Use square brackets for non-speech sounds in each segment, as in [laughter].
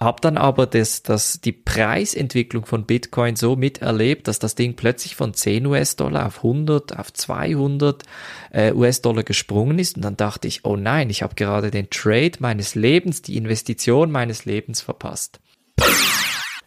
habe dann aber das, das, die Preisentwicklung von Bitcoin so miterlebt, dass das Ding plötzlich von 10 US-Dollar auf 100, auf 200 äh, US-Dollar gesprungen ist. Und dann dachte ich, oh nein, ich habe gerade den Trade meines Lebens, die Investition meines Lebens verpasst.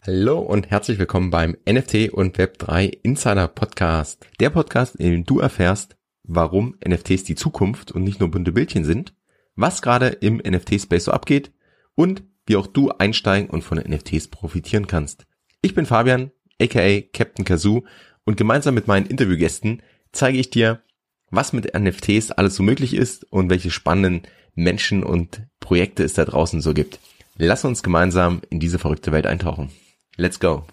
Hallo und herzlich willkommen beim NFT und Web3 Insider Podcast. Der Podcast, in dem du erfährst, warum NFTs die Zukunft und nicht nur bunte Bildchen sind, was gerade im NFT-Space so abgeht und wie auch du einsteigen und von NFTs profitieren kannst. Ich bin Fabian, aka Captain Kazoo und gemeinsam mit meinen Interviewgästen zeige ich dir, was mit NFTs alles so möglich ist und welche spannenden Menschen und Projekte es da draußen so gibt. Lass uns gemeinsam in diese verrückte Welt eintauchen. Let's go!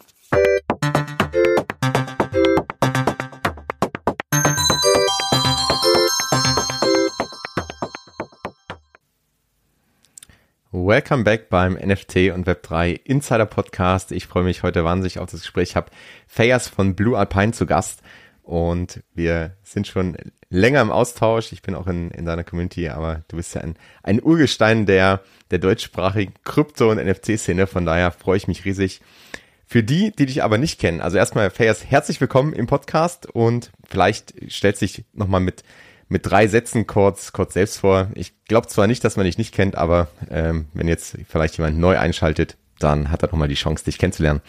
Welcome back beim NFT und Web3 Insider Podcast. Ich freue mich heute wahnsinnig auf das Gespräch. Ich habe Fayas von Blue Alpine zu Gast und wir sind schon länger im Austausch. Ich bin auch in, in deiner Community, aber du bist ja ein, ein Urgestein der, der deutschsprachigen Krypto- und NFT-Szene. Von daher freue ich mich riesig. Für die, die dich aber nicht kennen, also erstmal Fayas, herzlich willkommen im Podcast und vielleicht stellt sich nochmal mit mit drei Sätzen kurz, kurz selbst vor. Ich glaube zwar nicht, dass man dich nicht kennt, aber ähm, wenn jetzt vielleicht jemand neu einschaltet, dann hat er nochmal die Chance, dich kennenzulernen.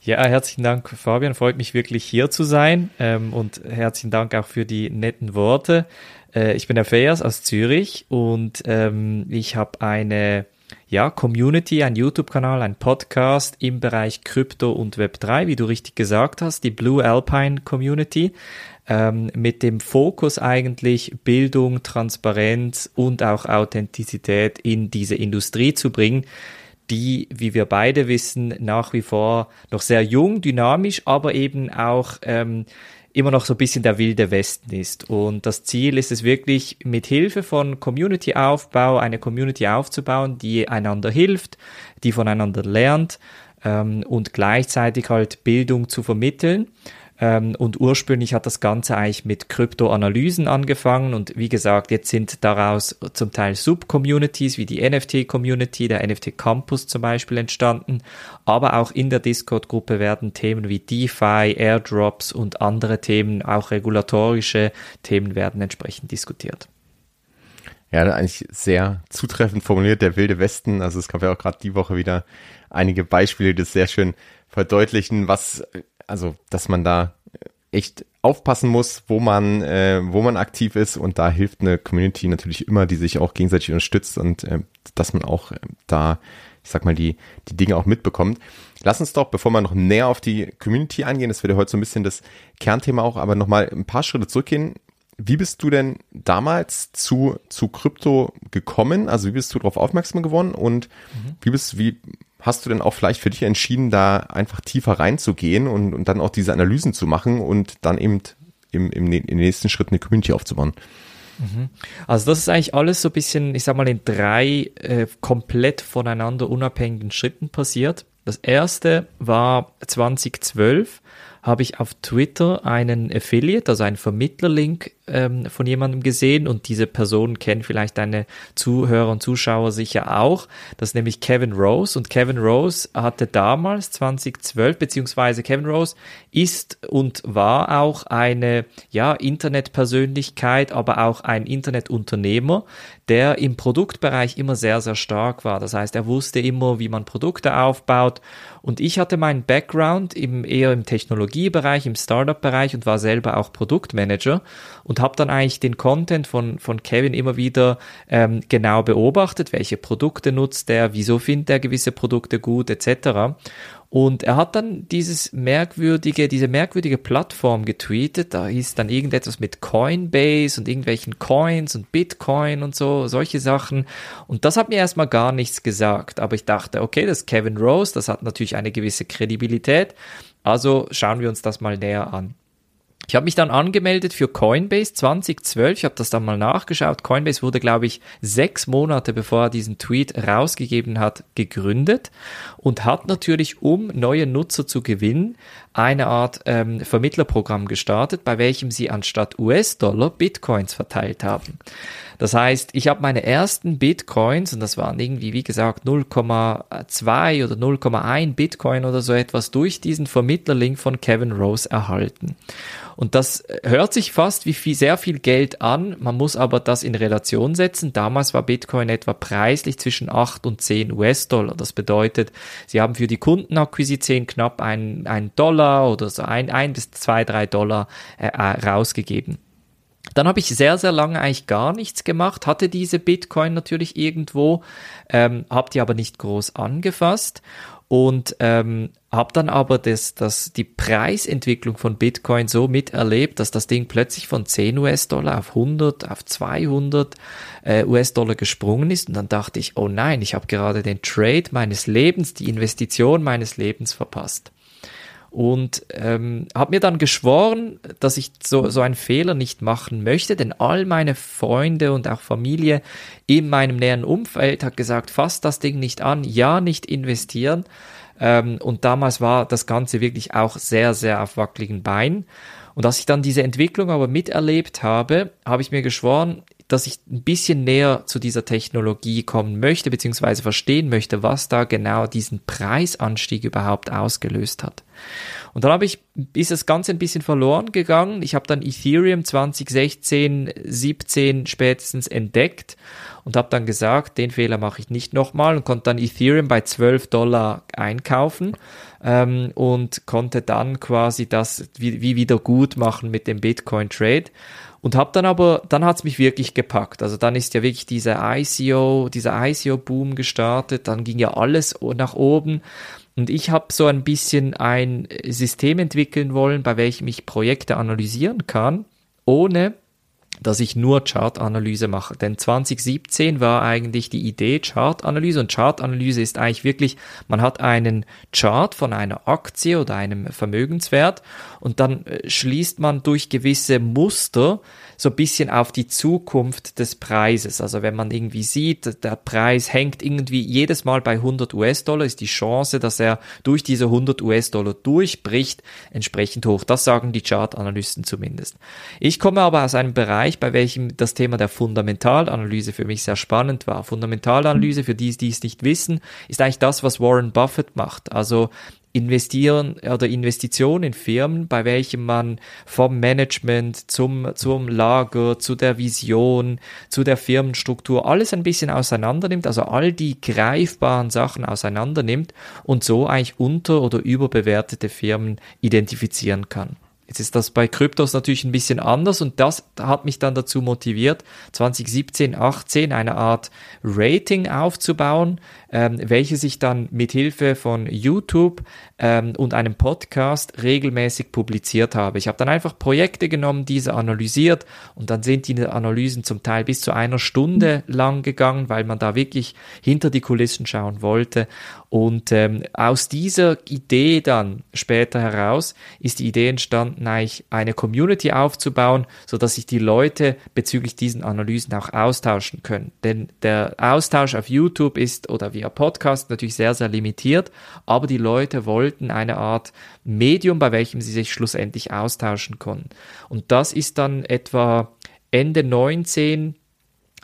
Ja, herzlichen Dank, Fabian. Freut mich wirklich hier zu sein ähm, und herzlichen Dank auch für die netten Worte. Äh, ich bin der Fayas aus Zürich und ähm, ich habe eine ja, Community, ein YouTube-Kanal, ein Podcast im Bereich Krypto und Web3, wie du richtig gesagt hast, die Blue Alpine Community ähm, mit dem Fokus eigentlich Bildung, Transparenz und auch Authentizität in diese Industrie zu bringen, die, wie wir beide wissen, nach wie vor noch sehr jung, dynamisch, aber eben auch ähm, immer noch so ein bisschen der wilde Westen ist. Und das Ziel ist es wirklich, mit Hilfe von Community-Aufbau eine Community aufzubauen, die einander hilft, die voneinander lernt ähm, und gleichzeitig halt Bildung zu vermitteln. Ähm, und ursprünglich hat das Ganze eigentlich mit Kryptoanalysen angefangen und wie gesagt, jetzt sind daraus zum Teil Sub-Communities wie die NFT-Community, der NFT-Campus zum Beispiel entstanden, aber auch in der Discord-Gruppe werden Themen wie DeFi, Airdrops und andere Themen, auch regulatorische Themen werden entsprechend diskutiert. Ja, eigentlich sehr zutreffend formuliert, der wilde Westen. Also es gab ja auch gerade die Woche wieder einige Beispiele, die das sehr schön verdeutlichen, was also dass man da echt aufpassen muss, wo man, äh, wo man aktiv ist und da hilft eine Community natürlich immer, die sich auch gegenseitig unterstützt und äh, dass man auch äh, da, ich sag mal, die, die Dinge auch mitbekommt. Lass uns doch, bevor wir noch näher auf die Community eingehen, das wird ja heute so ein bisschen das Kernthema auch, aber nochmal ein paar Schritte zurückgehen. Wie bist du denn damals zu, zu Krypto gekommen? Also wie bist du darauf aufmerksam geworden und mhm. wie bist, wie, hast du denn auch vielleicht für dich entschieden, da einfach tiefer reinzugehen und, und dann auch diese Analysen zu machen und dann eben im, im, im nächsten Schritt eine Community aufzubauen? Mhm. Also das ist eigentlich alles so ein bisschen, ich sag mal, in drei äh, komplett voneinander unabhängigen Schritten passiert. Das erste war 2012 habe ich auf Twitter einen Affiliate, also einen Vermittlerlink ähm, von jemandem gesehen und diese Person kennt vielleicht deine Zuhörer und Zuschauer sicher auch. Das ist nämlich Kevin Rose und Kevin Rose hatte damals 2012 beziehungsweise Kevin Rose ist und war auch eine ja Internetpersönlichkeit, aber auch ein Internetunternehmer, der im Produktbereich immer sehr sehr stark war. Das heißt, er wusste immer, wie man Produkte aufbaut und ich hatte meinen Background im eher im Technologiebereich, im Startup-Bereich und war selber auch Produktmanager und habe dann eigentlich den Content von, von Kevin immer wieder ähm, genau beobachtet, welche Produkte nutzt er, wieso findet er gewisse Produkte gut etc. Und er hat dann dieses merkwürdige, diese merkwürdige Plattform getweetet. Da hieß dann irgendetwas mit Coinbase und irgendwelchen Coins und Bitcoin und so, solche Sachen. Und das hat mir erstmal gar nichts gesagt. Aber ich dachte, okay, das ist Kevin Rose, das hat natürlich eine gewisse Kredibilität. Also schauen wir uns das mal näher an. Ich habe mich dann angemeldet für Coinbase 2012. Ich habe das dann mal nachgeschaut. Coinbase wurde, glaube ich, sechs Monate bevor er diesen Tweet rausgegeben hat, gegründet und hat natürlich, um neue Nutzer zu gewinnen, eine Art ähm, Vermittlerprogramm gestartet, bei welchem sie anstatt US-Dollar Bitcoins verteilt haben. Das heißt, ich habe meine ersten Bitcoins, und das waren irgendwie, wie gesagt, 0,2 oder 0,1 Bitcoin oder so etwas, durch diesen Vermittlerlink von Kevin Rose erhalten. Und das hört sich fast wie viel, sehr viel Geld an. Man muss aber das in Relation setzen. Damals war Bitcoin etwa preislich zwischen 8 und 10 US-Dollar. Das bedeutet, sie haben für die Kundenakquisition knapp einen, einen Dollar oder so ein, ein bis zwei, drei Dollar äh, äh rausgegeben. Dann habe ich sehr, sehr lange eigentlich gar nichts gemacht, hatte diese Bitcoin natürlich irgendwo, ähm, habe die aber nicht groß angefasst und ähm, habe dann aber das, das, die Preisentwicklung von Bitcoin so miterlebt, dass das Ding plötzlich von 10 US-Dollar auf 100, auf 200 äh, US-Dollar gesprungen ist. Und dann dachte ich, oh nein, ich habe gerade den Trade meines Lebens, die Investition meines Lebens verpasst und ähm, habe mir dann geschworen, dass ich so, so einen Fehler nicht machen möchte, denn all meine Freunde und auch Familie in meinem näheren Umfeld hat gesagt, fass das Ding nicht an, ja, nicht investieren. Ähm, und damals war das Ganze wirklich auch sehr, sehr auf wackeligen Beinen. Und als ich dann diese Entwicklung aber miterlebt habe, habe ich mir geschworen, dass ich ein bisschen näher zu dieser Technologie kommen möchte, beziehungsweise verstehen möchte, was da genau diesen Preisanstieg überhaupt ausgelöst hat. Und dann habe ich, ist das Ganze ein bisschen verloren gegangen. Ich habe dann Ethereum 2016, 17 spätestens entdeckt und habe dann gesagt, den Fehler mache ich nicht nochmal und konnte dann Ethereum bei 12 Dollar einkaufen ähm, und konnte dann quasi das wie, wie wieder gut machen mit dem Bitcoin Trade. Und habe dann aber, dann hat's mich wirklich gepackt. Also dann ist ja wirklich dieser ICO, dieser ICO-Boom gestartet, dann ging ja alles nach oben. Und ich habe so ein bisschen ein System entwickeln wollen, bei welchem ich Projekte analysieren kann, ohne dass ich nur Chartanalyse mache. Denn 2017 war eigentlich die Idee Chartanalyse und Chartanalyse ist eigentlich wirklich, man hat einen Chart von einer Aktie oder einem Vermögenswert und dann äh, schließt man durch gewisse Muster so ein bisschen auf die Zukunft des Preises. Also wenn man irgendwie sieht, der Preis hängt irgendwie jedes Mal bei 100 US-Dollar, ist die Chance, dass er durch diese 100 US-Dollar durchbricht, entsprechend hoch. Das sagen die Chart-Analysten zumindest. Ich komme aber aus einem Bereich, bei welchem das Thema der Fundamentalanalyse für mich sehr spannend war. Fundamentalanalyse, für die, die es nicht wissen, ist eigentlich das, was Warren Buffett macht. Also investieren oder Investitionen in Firmen, bei welchen man vom Management zum, zum Lager, zu der Vision, zu der Firmenstruktur alles ein bisschen auseinander nimmt, also all die greifbaren Sachen auseinander nimmt und so eigentlich unter- oder überbewertete Firmen identifizieren kann. Jetzt ist das bei Kryptos natürlich ein bisschen anders und das hat mich dann dazu motiviert, 2017, 18 eine Art Rating aufzubauen, ähm, welche sich dann mit Hilfe von YouTube ähm, und einem Podcast regelmäßig publiziert habe. Ich habe dann einfach Projekte genommen, diese analysiert und dann sind die Analysen zum Teil bis zu einer Stunde lang gegangen, weil man da wirklich hinter die Kulissen schauen wollte. Und ähm, aus dieser Idee dann später heraus ist die Idee entstanden, eigentlich eine Community aufzubauen, so dass sich die Leute bezüglich diesen Analysen auch austauschen können. Denn der Austausch auf YouTube ist oder via Podcast natürlich sehr, sehr limitiert, aber die Leute wollten eine Art Medium, bei welchem sie sich schlussendlich austauschen konnten. Und das ist dann etwa Ende 19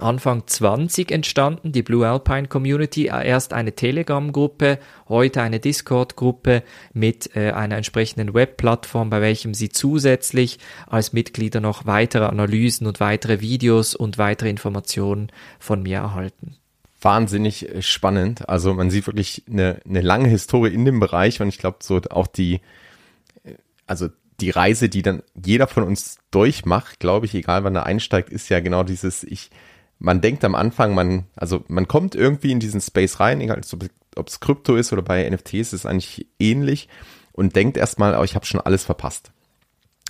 Anfang 20 entstanden, die Blue Alpine Community, erst eine Telegram-Gruppe, heute eine Discord-Gruppe mit äh, einer entsprechenden Webplattform, bei welchem Sie zusätzlich als Mitglieder noch weitere Analysen und weitere Videos und weitere Informationen von mir erhalten. Wahnsinnig äh, spannend. Also man sieht wirklich eine, eine lange Historie in dem Bereich und ich glaube so auch die, äh, also die Reise, die dann jeder von uns durchmacht, glaube ich, egal wann er einsteigt, ist ja genau dieses, ich, man denkt am Anfang, man, also man kommt irgendwie in diesen Space rein, egal ob es Krypto ist oder bei NFTs, ist es eigentlich ähnlich und denkt erstmal, oh, ich habe schon alles verpasst.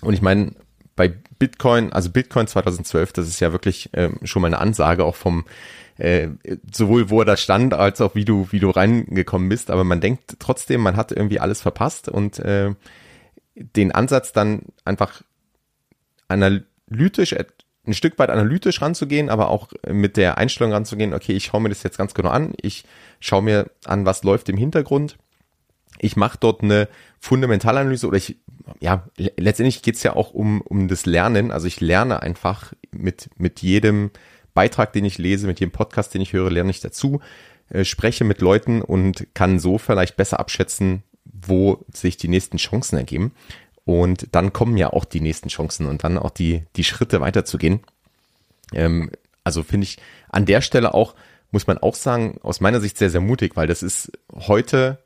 Und ich meine, bei Bitcoin, also Bitcoin 2012, das ist ja wirklich äh, schon mal eine Ansage auch vom äh, sowohl wo er da stand als auch wie du wie du reingekommen bist, aber man denkt trotzdem, man hat irgendwie alles verpasst und äh, den Ansatz dann einfach analytisch ein Stück weit analytisch ranzugehen, aber auch mit der Einstellung ranzugehen, okay, ich schaue mir das jetzt ganz genau an, ich schaue mir an, was läuft im Hintergrund, ich mache dort eine Fundamentalanalyse oder ich, ja, letztendlich geht's ja auch um, um das Lernen, also ich lerne einfach mit, mit jedem Beitrag, den ich lese, mit jedem Podcast, den ich höre, lerne ich dazu, äh, spreche mit Leuten und kann so vielleicht besser abschätzen, wo sich die nächsten Chancen ergeben. Und dann kommen ja auch die nächsten Chancen und dann auch die, die Schritte weiterzugehen. Ähm, also finde ich an der Stelle auch, muss man auch sagen, aus meiner Sicht sehr, sehr mutig, weil das ist heute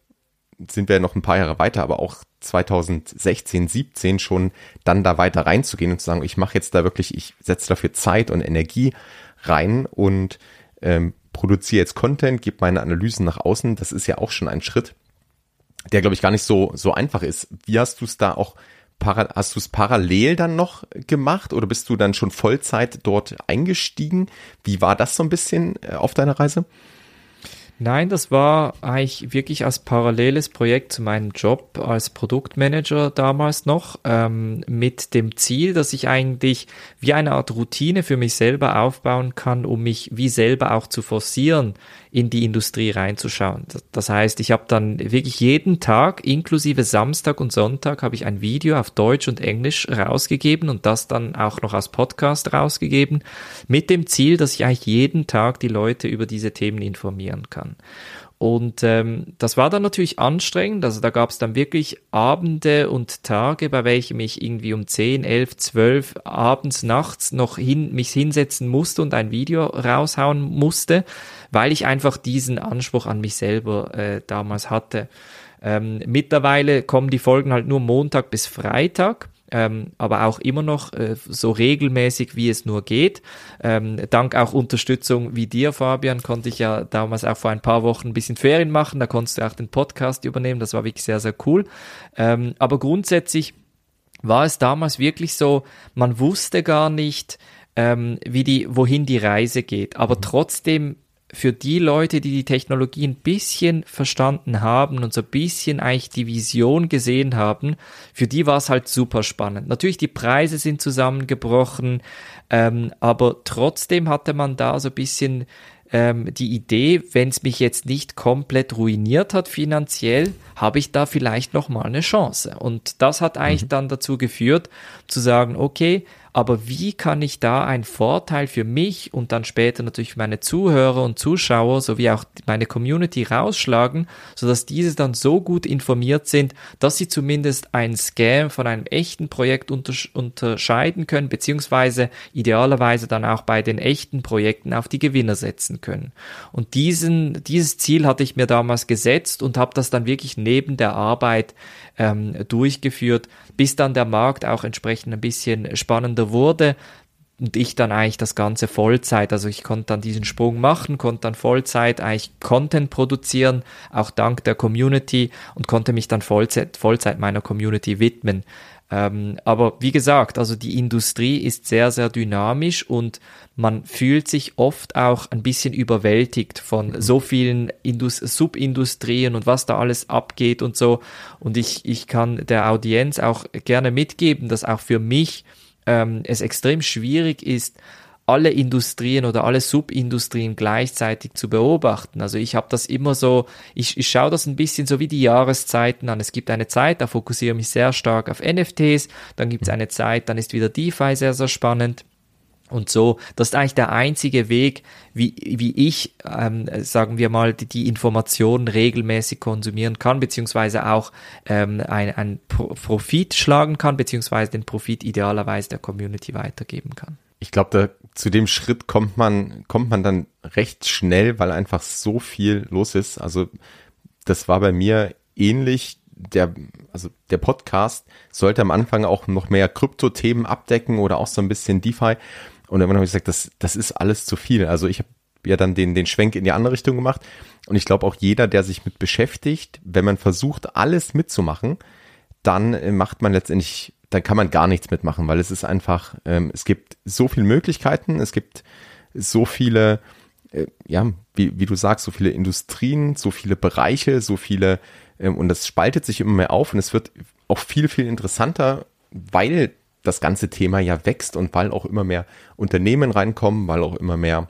sind wir noch ein paar Jahre weiter, aber auch 2016, 17 schon dann da weiter reinzugehen und zu sagen, ich mache jetzt da wirklich, ich setze dafür Zeit und Energie rein und ähm, produziere jetzt Content, gebe meine Analysen nach außen. Das ist ja auch schon ein Schritt, der glaube ich gar nicht so so einfach ist. Wie hast du es da auch hast du es parallel dann noch gemacht oder bist du dann schon Vollzeit dort eingestiegen? Wie war das so ein bisschen äh, auf deiner Reise? Nein, das war eigentlich wirklich als paralleles Projekt zu meinem Job als Produktmanager damals noch, ähm, mit dem Ziel, dass ich eigentlich wie eine Art Routine für mich selber aufbauen kann, um mich wie selber auch zu forcieren, in die Industrie reinzuschauen. Das heißt, ich habe dann wirklich jeden Tag, inklusive Samstag und Sonntag, habe ich ein Video auf Deutsch und Englisch rausgegeben und das dann auch noch als Podcast rausgegeben, mit dem Ziel, dass ich eigentlich jeden Tag die Leute über diese Themen informieren kann. Und ähm, das war dann natürlich anstrengend. Also da gab es dann wirklich Abende und Tage, bei welchen ich irgendwie um 10, 11, 12 abends, nachts noch hin, mich hinsetzen musste und ein Video raushauen musste, weil ich einfach diesen Anspruch an mich selber äh, damals hatte. Ähm, mittlerweile kommen die Folgen halt nur Montag bis Freitag ähm, aber auch immer noch äh, so regelmäßig, wie es nur geht. Ähm, dank auch Unterstützung wie dir, Fabian, konnte ich ja damals auch vor ein paar Wochen ein bisschen Ferien machen. Da konntest du auch den Podcast übernehmen. Das war wirklich sehr, sehr cool. Ähm, aber grundsätzlich war es damals wirklich so, man wusste gar nicht, ähm, wie die, wohin die Reise geht. Aber trotzdem für die Leute, die die Technologie ein bisschen verstanden haben und so ein bisschen eigentlich die Vision gesehen haben, für die war es halt super spannend. Natürlich, die Preise sind zusammengebrochen, ähm, aber trotzdem hatte man da so ein bisschen ähm, die Idee, wenn es mich jetzt nicht komplett ruiniert hat finanziell, habe ich da vielleicht noch mal eine Chance. Und das hat eigentlich mhm. dann dazu geführt, zu sagen, okay, aber wie kann ich da einen Vorteil für mich und dann später natürlich meine Zuhörer und Zuschauer sowie auch meine Community rausschlagen, sodass diese dann so gut informiert sind, dass sie zumindest ein Scam von einem echten Projekt unterscheiden können, beziehungsweise idealerweise dann auch bei den echten Projekten auf die Gewinner setzen können. Und diesen, dieses Ziel hatte ich mir damals gesetzt und habe das dann wirklich neben der Arbeit ähm, durchgeführt, bis dann der Markt auch entsprechend ein bisschen spannender wurde und ich dann eigentlich das Ganze Vollzeit, also ich konnte dann diesen Sprung machen, konnte dann Vollzeit eigentlich Content produzieren, auch dank der Community und konnte mich dann Vollzeit, Vollzeit meiner Community widmen. Ähm, aber wie gesagt, also die Industrie ist sehr, sehr dynamisch und man fühlt sich oft auch ein bisschen überwältigt von mhm. so vielen Indus Subindustrien und was da alles abgeht und so. Und ich, ich kann der Audienz auch gerne mitgeben, dass auch für mich ähm, es extrem schwierig ist, alle Industrien oder alle Subindustrien gleichzeitig zu beobachten. Also ich habe das immer so, ich, ich schaue das ein bisschen so wie die Jahreszeiten an. Es gibt eine Zeit, da fokussiere ich mich sehr stark auf NFTs, dann gibt es eine Zeit, dann ist wieder DeFi sehr, sehr spannend. Und so, das ist eigentlich der einzige Weg, wie, wie ich, ähm, sagen wir mal, die, die Informationen regelmäßig konsumieren kann, beziehungsweise auch ähm, ein, ein Profit schlagen kann, beziehungsweise den Profit idealerweise der Community weitergeben kann ich glaube, zu dem Schritt kommt man, kommt man dann recht schnell, weil einfach so viel los ist. Also das war bei mir ähnlich. Der, also der Podcast sollte am Anfang auch noch mehr Krypto-Themen abdecken oder auch so ein bisschen DeFi. Und dann habe ich gesagt, das, das ist alles zu viel. Also ich habe ja dann den, den Schwenk in die andere Richtung gemacht. Und ich glaube auch jeder, der sich mit beschäftigt, wenn man versucht, alles mitzumachen, dann macht man letztendlich dann kann man gar nichts mitmachen, weil es ist einfach, ähm, es gibt so viele Möglichkeiten, es gibt so viele, äh, ja, wie, wie du sagst, so viele Industrien, so viele Bereiche, so viele, ähm, und das spaltet sich immer mehr auf und es wird auch viel, viel interessanter, weil das ganze Thema ja wächst und weil auch immer mehr Unternehmen reinkommen, weil auch immer mehr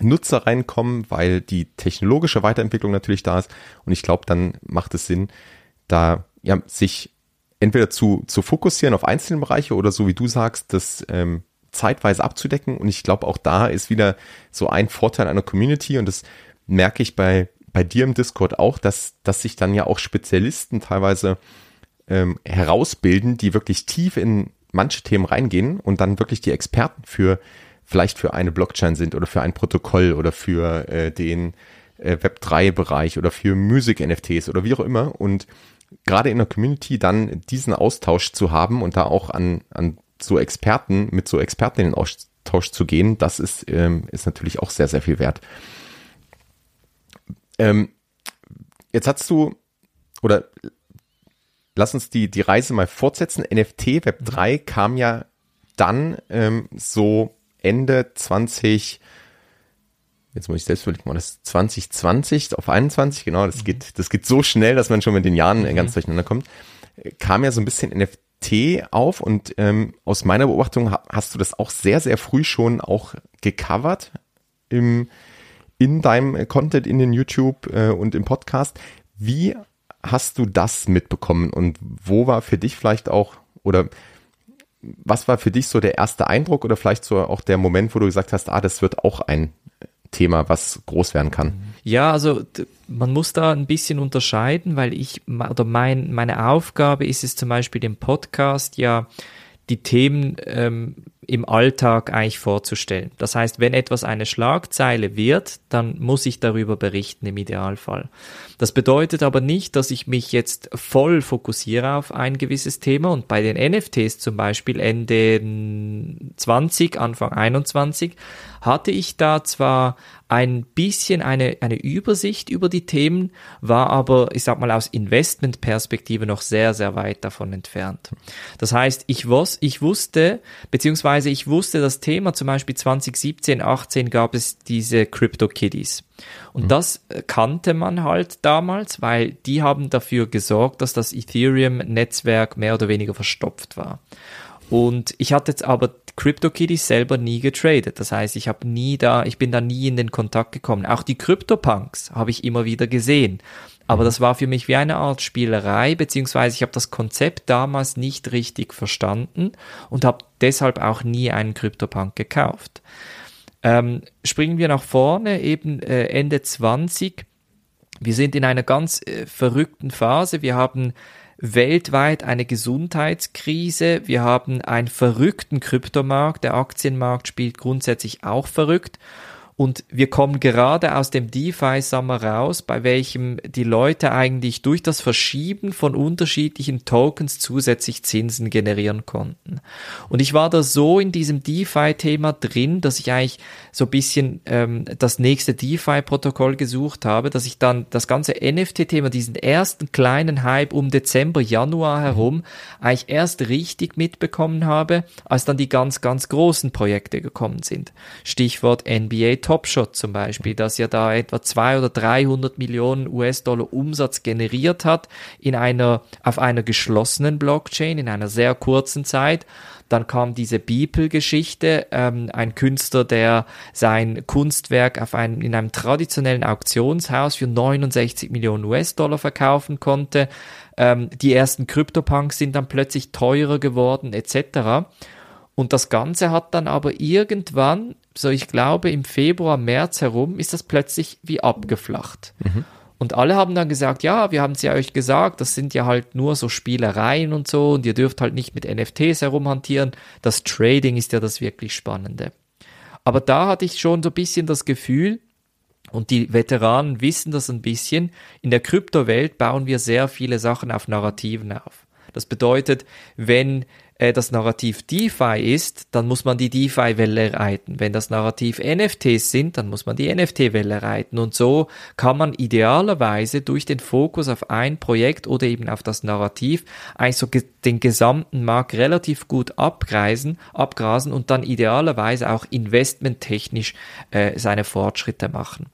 Nutzer reinkommen, weil die technologische Weiterentwicklung natürlich da ist. Und ich glaube, dann macht es Sinn, da ja, sich entweder zu, zu fokussieren auf einzelne Bereiche oder so wie du sagst, das ähm, zeitweise abzudecken. Und ich glaube, auch da ist wieder so ein Vorteil einer Community und das merke ich bei, bei dir im Discord auch, dass, dass sich dann ja auch Spezialisten teilweise ähm, herausbilden, die wirklich tief in manche Themen reingehen und dann wirklich die Experten für vielleicht für eine Blockchain sind oder für ein Protokoll oder für äh, den äh, Web3-Bereich oder für Music-NFTs oder wie auch immer. Und gerade in der Community dann diesen Austausch zu haben und da auch an, an so Experten, mit so Experten in den Austausch zu gehen, das ist, ähm, ist natürlich auch sehr, sehr viel wert. Ähm, jetzt hast du, oder lass uns die, die Reise mal fortsetzen. NFT Web 3 kam ja dann ähm, so Ende 20, jetzt muss ich selbst überlegen, war das 2020 auf 21, genau, das mhm. geht, das geht so schnell, dass man schon mit den Jahren mhm. ganz durcheinander kommt. Kam ja so ein bisschen NFT auf und ähm, aus meiner Beobachtung hast du das auch sehr, sehr früh schon auch gecovert im, in deinem Content, in den YouTube äh, und im Podcast. Wie hast du das mitbekommen und wo war für dich vielleicht auch oder was war für dich so der erste Eindruck oder vielleicht so auch der Moment, wo du gesagt hast, ah, das wird auch ein Thema, was groß werden kann? Ja, also man muss da ein bisschen unterscheiden, weil ich oder mein, meine Aufgabe ist es zum Beispiel im Podcast ja die Themen ähm, im Alltag eigentlich vorzustellen. Das heißt, wenn etwas eine Schlagzeile wird, dann muss ich darüber berichten im Idealfall. Das bedeutet aber nicht, dass ich mich jetzt voll fokussiere auf ein gewisses Thema und bei den NFTs zum Beispiel Ende 20, Anfang 21 hatte ich da zwar ein bisschen eine, eine Übersicht über die Themen, war aber, ich sag mal, aus Investmentperspektive noch sehr, sehr weit davon entfernt. Das heißt, ich, wus ich wusste, beziehungsweise ich wusste das Thema, zum Beispiel 2017, 18 gab es diese Crypto Kitties. Und mhm. das kannte man halt damals, weil die haben dafür gesorgt, dass das Ethereum-Netzwerk mehr oder weniger verstopft war. Und ich hatte jetzt aber CryptoKitties selber nie getradet. Das heißt, ich habe nie da, ich bin da nie in den Kontakt gekommen. Auch die CryptoPunks habe ich immer wieder gesehen. Aber mhm. das war für mich wie eine Art Spielerei, beziehungsweise ich habe das Konzept damals nicht richtig verstanden und habe deshalb auch nie einen CryptoPunk gekauft. Ähm, springen wir nach vorne, eben äh, Ende 20. Wir sind in einer ganz äh, verrückten Phase. Wir haben weltweit eine Gesundheitskrise. Wir haben einen verrückten Kryptomarkt. Der Aktienmarkt spielt grundsätzlich auch verrückt. Und wir kommen gerade aus dem DeFi-Sommer raus, bei welchem die Leute eigentlich durch das Verschieben von unterschiedlichen Tokens zusätzlich Zinsen generieren konnten. Und ich war da so in diesem DeFi-Thema drin, dass ich eigentlich so ein bisschen ähm, das nächste DeFi-Protokoll gesucht habe, dass ich dann das ganze NFT-Thema, diesen ersten kleinen Hype um Dezember, Januar herum, eigentlich erst richtig mitbekommen habe, als dann die ganz, ganz großen Projekte gekommen sind. Stichwort NBA Top Shot zum Beispiel, das ja da etwa 200 oder 300 Millionen US-Dollar Umsatz generiert hat in einer, auf einer geschlossenen Blockchain in einer sehr kurzen Zeit. Dann kam diese Beeple-Geschichte, ähm, ein Künstler, der sein Kunstwerk auf einem, in einem traditionellen Auktionshaus für 69 Millionen US-Dollar verkaufen konnte. Ähm, die ersten Krypto-Punks sind dann plötzlich teurer geworden, etc. Und das Ganze hat dann aber irgendwann, so ich glaube im Februar, März herum, ist das plötzlich wie abgeflacht. Mhm. Und alle haben dann gesagt, ja, wir haben es ja euch gesagt, das sind ja halt nur so Spielereien und so und ihr dürft halt nicht mit NFTs herumhantieren. Das Trading ist ja das wirklich Spannende. Aber da hatte ich schon so ein bisschen das Gefühl, und die Veteranen wissen das ein bisschen, in der Kryptowelt bauen wir sehr viele Sachen auf Narrativen auf. Das bedeutet, wenn äh, das Narrativ DeFi ist, dann muss man die DeFi-Welle reiten. Wenn das Narrativ NFTs sind, dann muss man die NFT-Welle reiten. Und so kann man idealerweise durch den Fokus auf ein Projekt oder eben auf das Narrativ eigentlich so den gesamten Markt relativ gut abgreisen, abgrasen und dann idealerweise auch investmenttechnisch äh, seine Fortschritte machen.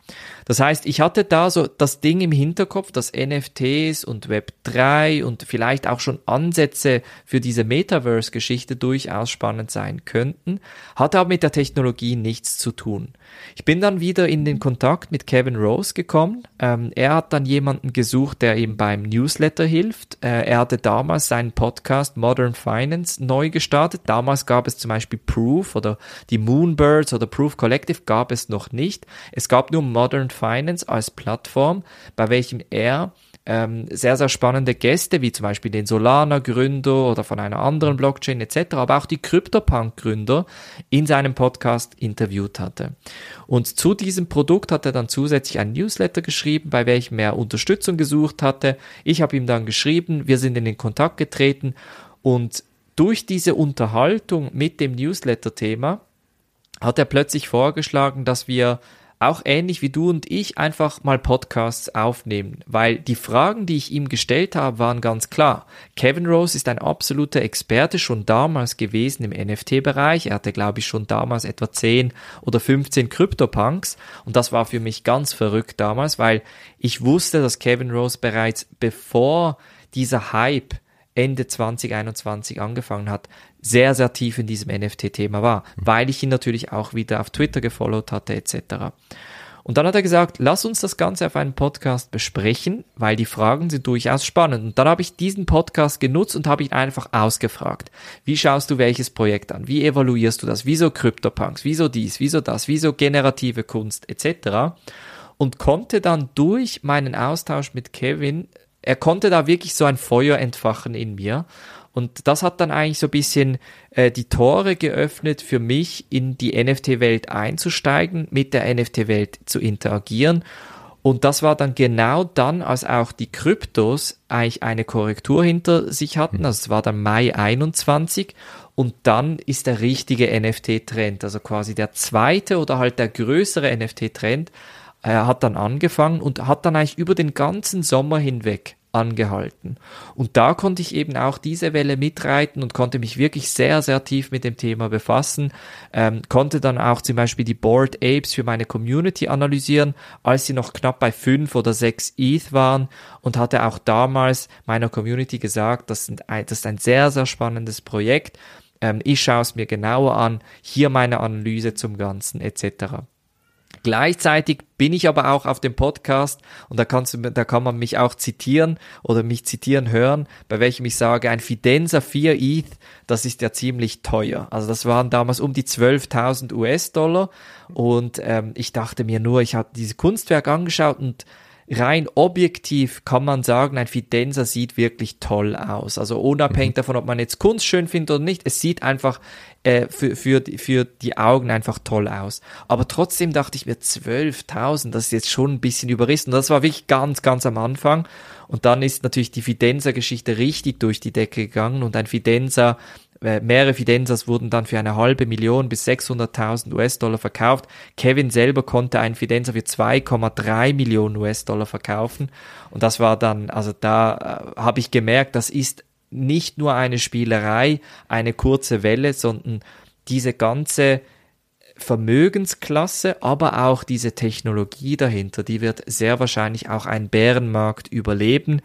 Das heißt, ich hatte da so das Ding im Hinterkopf, dass NFTs und Web3 und vielleicht auch schon Ansätze für diese Metaverse Metaverse-Geschichte durchaus spannend sein könnten, hatte aber mit der Technologie nichts zu tun. Ich bin dann wieder in den Kontakt mit Kevin Rose gekommen. Ähm, er hat dann jemanden gesucht, der ihm beim Newsletter hilft. Äh, er hatte damals seinen Podcast Modern Finance neu gestartet. Damals gab es zum Beispiel Proof oder die Moonbirds oder Proof Collective gab es noch nicht. Es gab nur Modern Finance als Plattform, bei welchem er ähm, sehr, sehr spannende Gäste, wie zum Beispiel den Solana-Gründer oder von einer anderen Blockchain etc., aber auch die CryptoPunk-Gründer in seinem Podcast interviewt hatte. Und zu diesem Produkt hat er dann zusätzlich ein Newsletter geschrieben, bei welchem er Unterstützung gesucht hatte. Ich habe ihm dann geschrieben, wir sind in den Kontakt getreten und durch diese Unterhaltung mit dem Newsletter-Thema hat er plötzlich vorgeschlagen, dass wir auch ähnlich wie du und ich einfach mal Podcasts aufnehmen, weil die Fragen, die ich ihm gestellt habe, waren ganz klar. Kevin Rose ist ein absoluter Experte schon damals gewesen im NFT-Bereich. Er hatte, glaube ich, schon damals etwa 10 oder 15 CryptoPunks und das war für mich ganz verrückt damals, weil ich wusste, dass Kevin Rose bereits bevor dieser Hype Ende 2021 angefangen hat, sehr, sehr tief in diesem NFT-Thema war, weil ich ihn natürlich auch wieder auf Twitter gefollowt hatte etc. Und dann hat er gesagt, lass uns das Ganze auf einem Podcast besprechen, weil die Fragen sind durchaus spannend. Und dann habe ich diesen Podcast genutzt und habe ihn einfach ausgefragt. Wie schaust du welches Projekt an? Wie evaluierst du das? Wieso CryptoPunks? Wieso dies? Wieso das? Wieso generative Kunst etc. Und konnte dann durch meinen Austausch mit Kevin er konnte da wirklich so ein Feuer entfachen in mir. Und das hat dann eigentlich so ein bisschen äh, die Tore geöffnet für mich, in die NFT-Welt einzusteigen, mit der NFT-Welt zu interagieren. Und das war dann genau dann, als auch die Kryptos eigentlich eine Korrektur hinter sich hatten. Also es war dann Mai 21 und dann ist der richtige NFT-Trend, also quasi der zweite oder halt der größere NFT-Trend er hat dann angefangen und hat dann eigentlich über den ganzen Sommer hinweg angehalten. Und da konnte ich eben auch diese Welle mitreiten und konnte mich wirklich sehr, sehr tief mit dem Thema befassen, ähm, konnte dann auch zum Beispiel die Board Apes für meine Community analysieren, als sie noch knapp bei fünf oder sechs ETH waren und hatte auch damals meiner Community gesagt, das, sind das ist ein sehr, sehr spannendes Projekt. Ähm, ich schaue es mir genauer an, hier meine Analyse zum Ganzen etc. Gleichzeitig bin ich aber auch auf dem Podcast und da, kannst du, da kann man mich auch zitieren oder mich zitieren hören, bei welchem ich sage, ein Fidenza 4 ETH, das ist ja ziemlich teuer. Also das waren damals um die 12.000 US-Dollar und ähm, ich dachte mir nur, ich habe dieses Kunstwerk angeschaut und rein objektiv kann man sagen, ein Fidenza sieht wirklich toll aus. Also unabhängig mhm. davon, ob man jetzt Kunst schön findet oder nicht, es sieht einfach äh, für, für, für die Augen einfach toll aus. Aber trotzdem dachte ich mir, 12.000, das ist jetzt schon ein bisschen überrissen. Das war wirklich ganz, ganz am Anfang. Und dann ist natürlich die Fidenza-Geschichte richtig durch die Decke gegangen und ein Fidenza mehrere Fidenzas wurden dann für eine halbe Million bis 600.000 US-Dollar verkauft. Kevin selber konnte einen Fidenza für 2,3 Millionen US-Dollar verkaufen. Und das war dann, also da äh, habe ich gemerkt, das ist nicht nur eine Spielerei, eine kurze Welle, sondern diese ganze Vermögensklasse, aber auch diese Technologie dahinter, die wird sehr wahrscheinlich auch einen Bärenmarkt überleben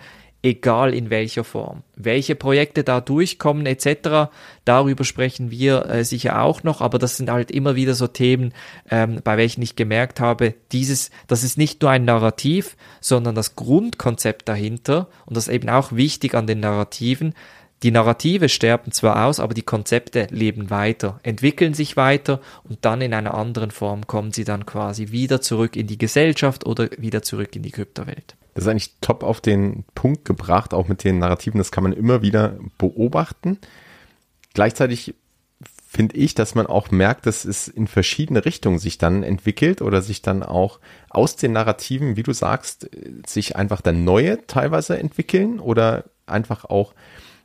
egal in welcher Form. Welche Projekte da durchkommen etc., darüber sprechen wir äh, sicher auch noch, aber das sind halt immer wieder so Themen, ähm, bei welchen ich gemerkt habe, dieses, das ist nicht nur ein Narrativ, sondern das Grundkonzept dahinter und das ist eben auch wichtig an den Narrativen, die Narrative sterben zwar aus, aber die Konzepte leben weiter, entwickeln sich weiter und dann in einer anderen Form kommen sie dann quasi wieder zurück in die Gesellschaft oder wieder zurück in die Kryptowelt. Das ist eigentlich top auf den Punkt gebracht, auch mit den Narrativen. Das kann man immer wieder beobachten. Gleichzeitig finde ich, dass man auch merkt, dass es in verschiedene Richtungen sich dann entwickelt oder sich dann auch aus den Narrativen, wie du sagst, sich einfach dann neue teilweise entwickeln oder einfach auch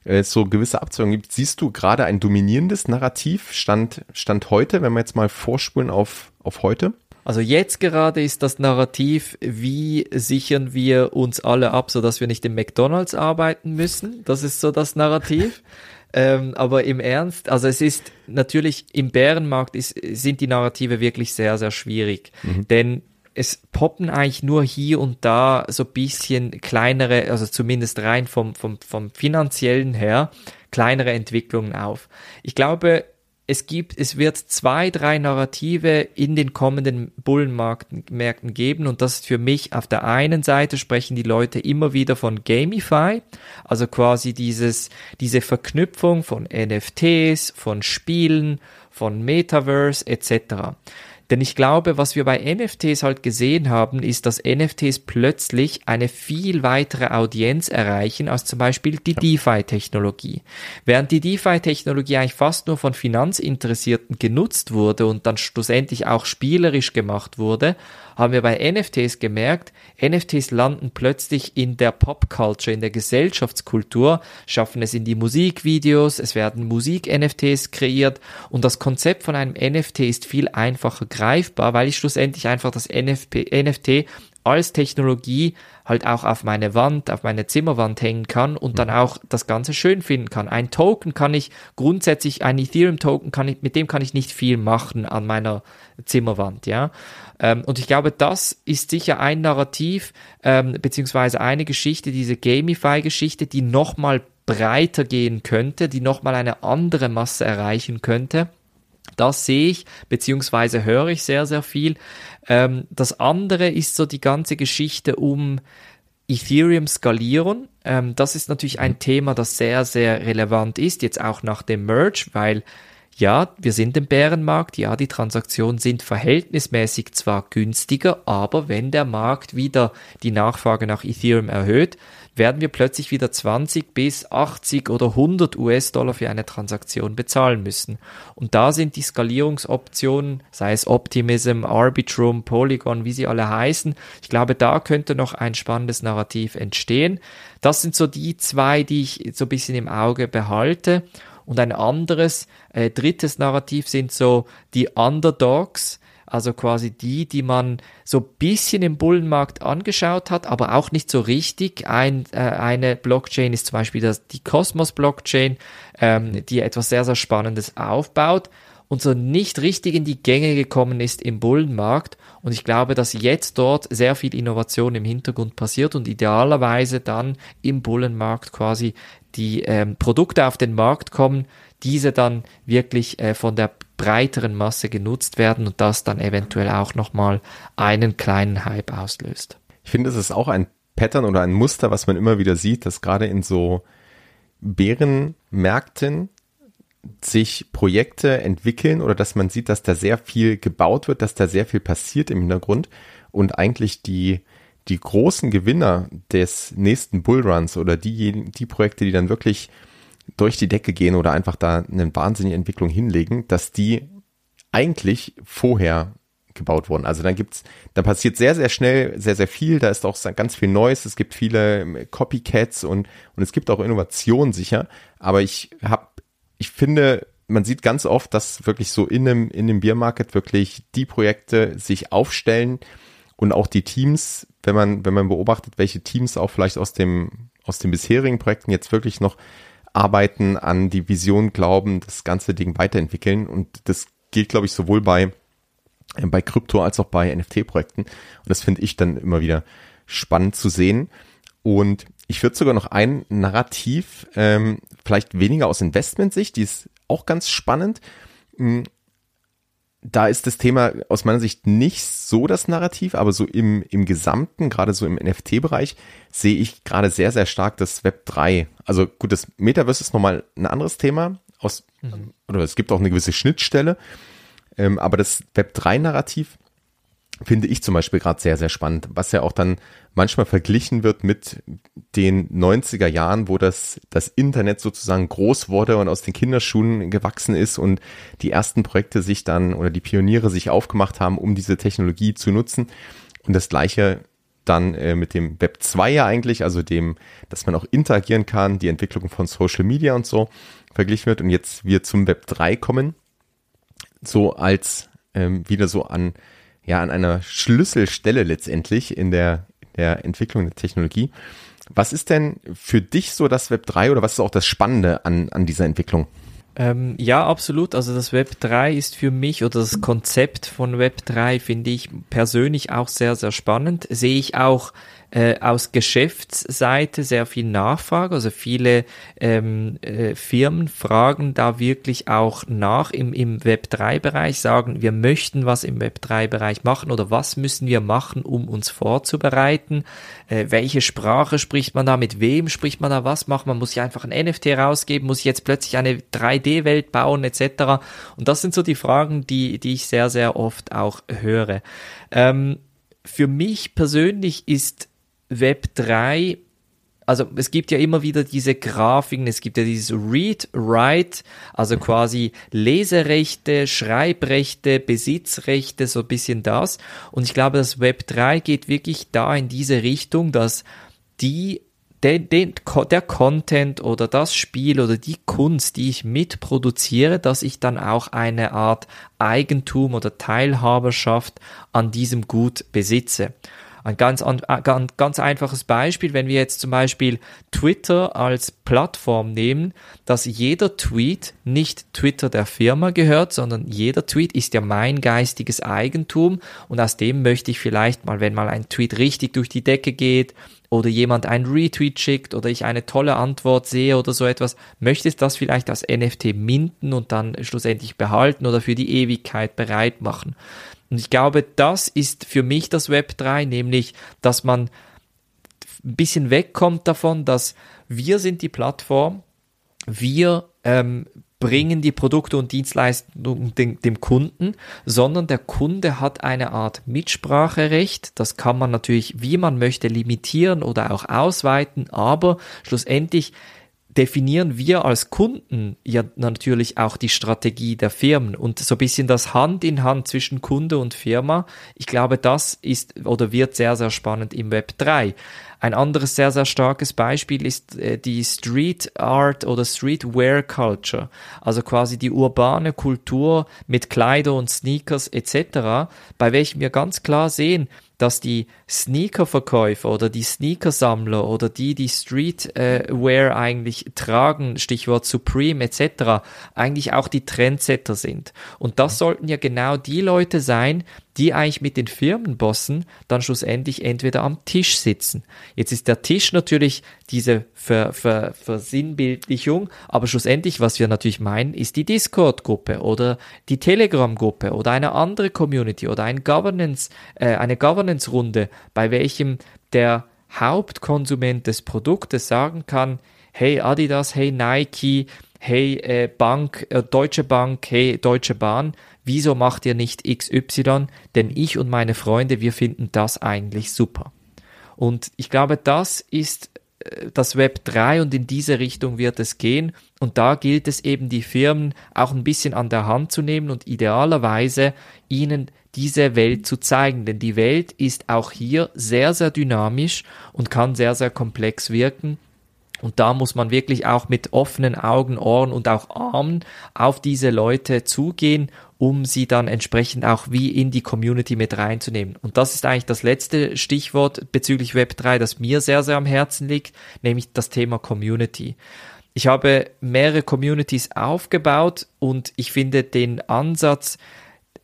äh, so gewisse Abzweigungen gibt. Siehst du gerade ein dominierendes Narrativ Stand, Stand heute, wenn wir jetzt mal vorspulen auf, auf heute? Also jetzt gerade ist das Narrativ, wie sichern wir uns alle ab, so dass wir nicht im McDonald's arbeiten müssen. Das ist so das Narrativ. [laughs] ähm, aber im Ernst, also es ist natürlich im Bärenmarkt ist, sind die Narrative wirklich sehr, sehr schwierig. Mhm. Denn es poppen eigentlich nur hier und da so bisschen kleinere, also zumindest rein vom, vom, vom finanziellen her, kleinere Entwicklungen auf. Ich glaube, es gibt, es wird zwei, drei Narrative in den kommenden Bullenmärkten geben und das ist für mich auf der einen Seite sprechen die Leute immer wieder von Gamify, also quasi dieses, diese Verknüpfung von NFTs, von Spielen, von Metaverse etc. Denn ich glaube, was wir bei NFTs halt gesehen haben, ist, dass NFTs plötzlich eine viel weitere Audienz erreichen als zum Beispiel die DeFi-Technologie. Während die DeFi-Technologie eigentlich fast nur von Finanzinteressierten genutzt wurde und dann schlussendlich auch spielerisch gemacht wurde, haben wir bei NFTs gemerkt, NFTs landen plötzlich in der Popculture, in der Gesellschaftskultur, schaffen es in die Musikvideos, es werden Musik-NFTs kreiert und das Konzept von einem NFT ist viel einfacher greifbar, weil ich schlussendlich einfach das NFP, NFT als Technologie halt auch auf meine Wand, auf meine Zimmerwand hängen kann und dann auch das Ganze schön finden kann. Ein Token kann ich grundsätzlich, ein Ethereum-Token kann ich, mit dem kann ich nicht viel machen an meiner Zimmerwand, ja. Ähm, und ich glaube, das ist sicher ein Narrativ, ähm, beziehungsweise eine Geschichte, diese Gamify-Geschichte, die nochmal breiter gehen könnte, die nochmal eine andere Masse erreichen könnte. Das sehe ich, beziehungsweise höre ich sehr, sehr viel. Ähm, das andere ist so die ganze Geschichte um Ethereum skalieren. Ähm, das ist natürlich ein Thema, das sehr, sehr relevant ist, jetzt auch nach dem Merge, weil ja, wir sind im Bärenmarkt, ja, die Transaktionen sind verhältnismäßig zwar günstiger, aber wenn der Markt wieder die Nachfrage nach Ethereum erhöht, werden wir plötzlich wieder 20 bis 80 oder 100 US-Dollar für eine Transaktion bezahlen müssen. Und da sind die Skalierungsoptionen, sei es Optimism, Arbitrum, Polygon, wie sie alle heißen, ich glaube, da könnte noch ein spannendes Narrativ entstehen. Das sind so die zwei, die ich so ein bisschen im Auge behalte. Und ein anderes, äh, drittes Narrativ sind so die Underdogs, also quasi die, die man so bisschen im Bullenmarkt angeschaut hat, aber auch nicht so richtig. Ein, äh, eine Blockchain ist zum Beispiel das, die Cosmos Blockchain, ähm, die etwas sehr, sehr Spannendes aufbaut und so nicht richtig in die Gänge gekommen ist im Bullenmarkt. Und ich glaube, dass jetzt dort sehr viel Innovation im Hintergrund passiert und idealerweise dann im Bullenmarkt quasi die ähm, Produkte auf den Markt kommen, diese dann wirklich äh, von der breiteren Masse genutzt werden und das dann eventuell auch nochmal einen kleinen Hype auslöst. Ich finde, es ist auch ein Pattern oder ein Muster, was man immer wieder sieht, dass gerade in so Bärenmärkten sich Projekte entwickeln oder dass man sieht, dass da sehr viel gebaut wird, dass da sehr viel passiert im Hintergrund und eigentlich die, die großen Gewinner des nächsten Bullruns oder die, die Projekte, die dann wirklich durch die Decke gehen oder einfach da eine wahnsinnige Entwicklung hinlegen, dass die eigentlich vorher gebaut wurden. Also dann gibt's, da passiert sehr, sehr schnell sehr, sehr viel. Da ist auch ganz viel Neues. Es gibt viele ähm, Copycats und, und es gibt auch Innovationen sicher. Aber ich habe, ich finde, man sieht ganz oft, dass wirklich so in dem, in dem Biermarket wirklich die Projekte sich aufstellen und auch die Teams, wenn man, wenn man beobachtet, welche Teams auch vielleicht aus dem, aus den bisherigen Projekten jetzt wirklich noch arbeiten, an die Vision glauben, das ganze Ding weiterentwickeln. Und das gilt, glaube ich, sowohl bei, äh, bei Krypto als auch bei NFT-Projekten. Und das finde ich dann immer wieder spannend zu sehen. Und ich würde sogar noch ein Narrativ, ähm, vielleicht weniger aus Investmentsicht, die ist auch ganz spannend. Da ist das Thema aus meiner Sicht nicht so das Narrativ, aber so im, im Gesamten, gerade so im NFT-Bereich, sehe ich gerade sehr, sehr stark das Web 3. Also gut, das Metaverse ist nochmal ein anderes Thema, aus, mhm. oder es gibt auch eine gewisse Schnittstelle, ähm, aber das Web 3-Narrativ finde ich zum Beispiel gerade sehr, sehr spannend, was ja auch dann manchmal verglichen wird mit den 90er Jahren, wo das, das Internet sozusagen groß wurde und aus den Kinderschuhen gewachsen ist und die ersten Projekte sich dann oder die Pioniere sich aufgemacht haben, um diese Technologie zu nutzen. Und das gleiche dann äh, mit dem Web 2 ja eigentlich, also dem, dass man auch interagieren kann, die Entwicklung von Social Media und so verglichen wird und jetzt wir zum Web 3 kommen, so als ähm, wieder so an ja an einer Schlüsselstelle letztendlich in der, der Entwicklung der Technologie. Was ist denn für dich so das Web 3 oder was ist auch das Spannende an, an dieser Entwicklung? Ähm, ja, absolut. Also das Web 3 ist für mich oder das Konzept von Web 3 finde ich persönlich auch sehr, sehr spannend. Sehe ich auch äh, aus Geschäftsseite sehr viel Nachfrage. Also viele ähm, äh, Firmen fragen da wirklich auch nach im, im Web3-Bereich, sagen, wir möchten was im Web3-Bereich machen oder was müssen wir machen, um uns vorzubereiten. Äh, welche Sprache spricht man da, mit wem spricht man da, was macht man, muss ich einfach ein NFT rausgeben, muss ich jetzt plötzlich eine 3D-Welt bauen etc. Und das sind so die Fragen, die, die ich sehr, sehr oft auch höre. Ähm, für mich persönlich ist Web 3 also es gibt ja immer wieder diese Grafiken, es gibt ja dieses Read, Write, also quasi Leserechte, Schreibrechte, Besitzrechte, so ein bisschen das. Und ich glaube, das Web 3 geht wirklich da in diese Richtung, dass die den, den, der Content oder das Spiel oder die Kunst, die ich mitproduziere, dass ich dann auch eine Art Eigentum oder Teilhaberschaft an diesem Gut besitze. Ein ganz, ein ganz einfaches Beispiel, wenn wir jetzt zum Beispiel Twitter als Plattform nehmen, dass jeder Tweet nicht Twitter der Firma gehört, sondern jeder Tweet ist ja mein geistiges Eigentum und aus dem möchte ich vielleicht mal, wenn mal ein Tweet richtig durch die Decke geht oder jemand einen Retweet schickt oder ich eine tolle Antwort sehe oder so etwas, möchte ich das vielleicht als NFT minden und dann schlussendlich behalten oder für die Ewigkeit bereit machen. Und ich glaube, das ist für mich das Web 3, nämlich, dass man ein bisschen wegkommt davon, dass wir sind die Plattform, wir ähm, bringen die Produkte und Dienstleistungen dem, dem, Kunden, sondern der Kunde hat eine Art Mitspracherecht. Das kann man natürlich, wie man möchte, limitieren oder auch ausweiten, aber schlussendlich definieren wir als Kunden ja natürlich auch die Strategie der Firmen und so ein bisschen das Hand in Hand zwischen Kunde und Firma. Ich glaube, das ist oder wird sehr, sehr spannend im Web 3. Ein anderes sehr, sehr starkes Beispiel ist äh, die Street Art oder Streetwear Culture, also quasi die urbane Kultur mit Kleider und Sneakers etc., bei welchem wir ganz klar sehen, dass die Sneakerverkäufer oder die Sneakersammler oder die, die Streetwear eigentlich tragen, Stichwort Supreme etc., eigentlich auch die Trendsetter sind. Und das sollten ja genau die Leute sein, die eigentlich mit den Firmenbossen dann schlussendlich entweder am Tisch sitzen. Jetzt ist der Tisch natürlich diese Ver, Ver, Versinnbildlichung, aber schlussendlich, was wir natürlich meinen, ist die Discord-Gruppe oder die Telegram-Gruppe oder eine andere Community oder ein Governance, äh, eine Governance-Runde, bei welchem der Hauptkonsument des Produktes sagen kann, hey Adidas, hey Nike, hey äh, Bank, äh, Deutsche Bank, hey Deutsche Bahn, wieso macht ihr nicht XY? Denn ich und meine Freunde, wir finden das eigentlich super. Und ich glaube, das ist äh, das Web 3 und in diese Richtung wird es gehen. Und da gilt es eben, die Firmen auch ein bisschen an der Hand zu nehmen und idealerweise ihnen diese Welt zu zeigen. Denn die Welt ist auch hier sehr, sehr dynamisch und kann sehr, sehr komplex wirken. Und da muss man wirklich auch mit offenen Augen, Ohren und auch Armen auf diese Leute zugehen, um sie dann entsprechend auch wie in die Community mit reinzunehmen. Und das ist eigentlich das letzte Stichwort bezüglich Web3, das mir sehr, sehr am Herzen liegt, nämlich das Thema Community. Ich habe mehrere Communities aufgebaut und ich finde den Ansatz,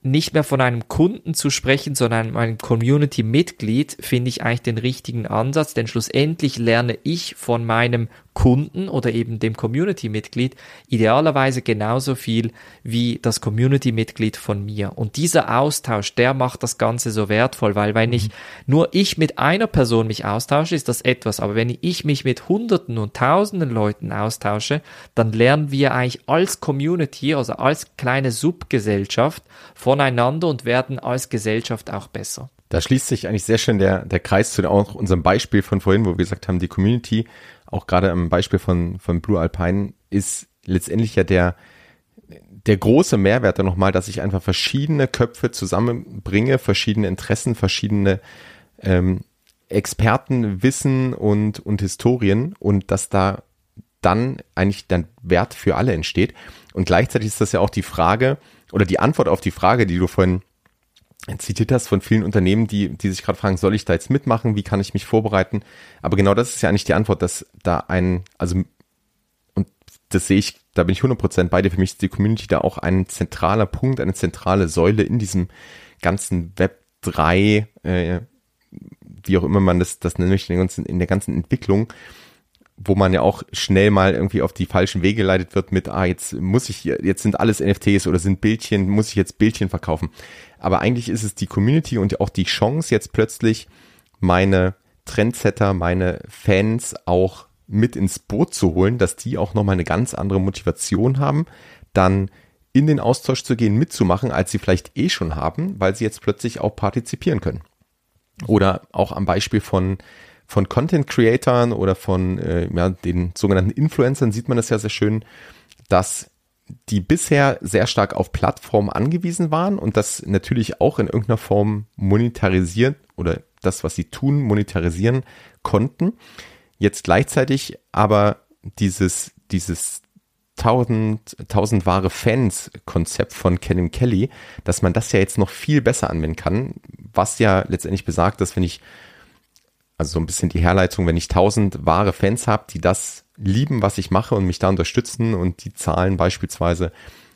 nicht mehr von einem Kunden zu sprechen, sondern einem Community-Mitglied, finde ich eigentlich den richtigen Ansatz, denn schlussendlich lerne ich von meinem Kunden oder eben dem Community-Mitglied idealerweise genauso viel wie das Community-Mitglied von mir. Und dieser Austausch, der macht das Ganze so wertvoll, weil wenn ich mhm. nur ich mit einer Person mich austausche, ist das etwas. Aber wenn ich mich mit Hunderten und Tausenden Leuten austausche, dann lernen wir eigentlich als Community, also als kleine Subgesellschaft voneinander und werden als Gesellschaft auch besser. Da schließt sich eigentlich sehr schön der, der Kreis zu auch unserem Beispiel von vorhin, wo wir gesagt haben, die Community auch gerade am Beispiel von, von Blue Alpine ist letztendlich ja der, der große Mehrwert dann nochmal, dass ich einfach verschiedene Köpfe zusammenbringe, verschiedene Interessen, verschiedene ähm, Experten, Wissen und, und Historien und dass da dann eigentlich dann Wert für alle entsteht. Und gleichzeitig ist das ja auch die Frage oder die Antwort auf die Frage, die du vorhin zitiert hast von vielen Unternehmen, die, die sich gerade fragen, soll ich da jetzt mitmachen? Wie kann ich mich vorbereiten? Aber genau das ist ja eigentlich die Antwort, dass da ein, also, und das sehe ich, da bin ich 100% bei dir. Für mich ist die Community da auch ein zentraler Punkt, eine zentrale Säule in diesem ganzen Web 3, äh, wie auch immer man das, das der ganzen, in der ganzen Entwicklung, wo man ja auch schnell mal irgendwie auf die falschen Wege geleitet wird mit, ah, jetzt muss ich, jetzt sind alles NFTs oder sind Bildchen, muss ich jetzt Bildchen verkaufen. Aber eigentlich ist es die Community und auch die Chance, jetzt plötzlich meine Trendsetter, meine Fans auch mit ins Boot zu holen, dass die auch nochmal eine ganz andere Motivation haben, dann in den Austausch zu gehen, mitzumachen, als sie vielleicht eh schon haben, weil sie jetzt plötzlich auch partizipieren können. Oder auch am Beispiel von, von Content Creatoren oder von äh, ja, den sogenannten Influencern sieht man das ja sehr schön, dass die bisher sehr stark auf Plattformen angewiesen waren und das natürlich auch in irgendeiner Form monetarisieren oder das, was sie tun, monetarisieren konnten. Jetzt gleichzeitig aber dieses, dieses tausend, tausend wahre Fans Konzept von Kenan Kelly, dass man das ja jetzt noch viel besser anwenden kann, was ja letztendlich besagt, dass wenn ich, also so ein bisschen die Herleitung, wenn ich tausend wahre Fans habe, die das lieben, was ich mache und mich da unterstützen und die zahlen beispielsweise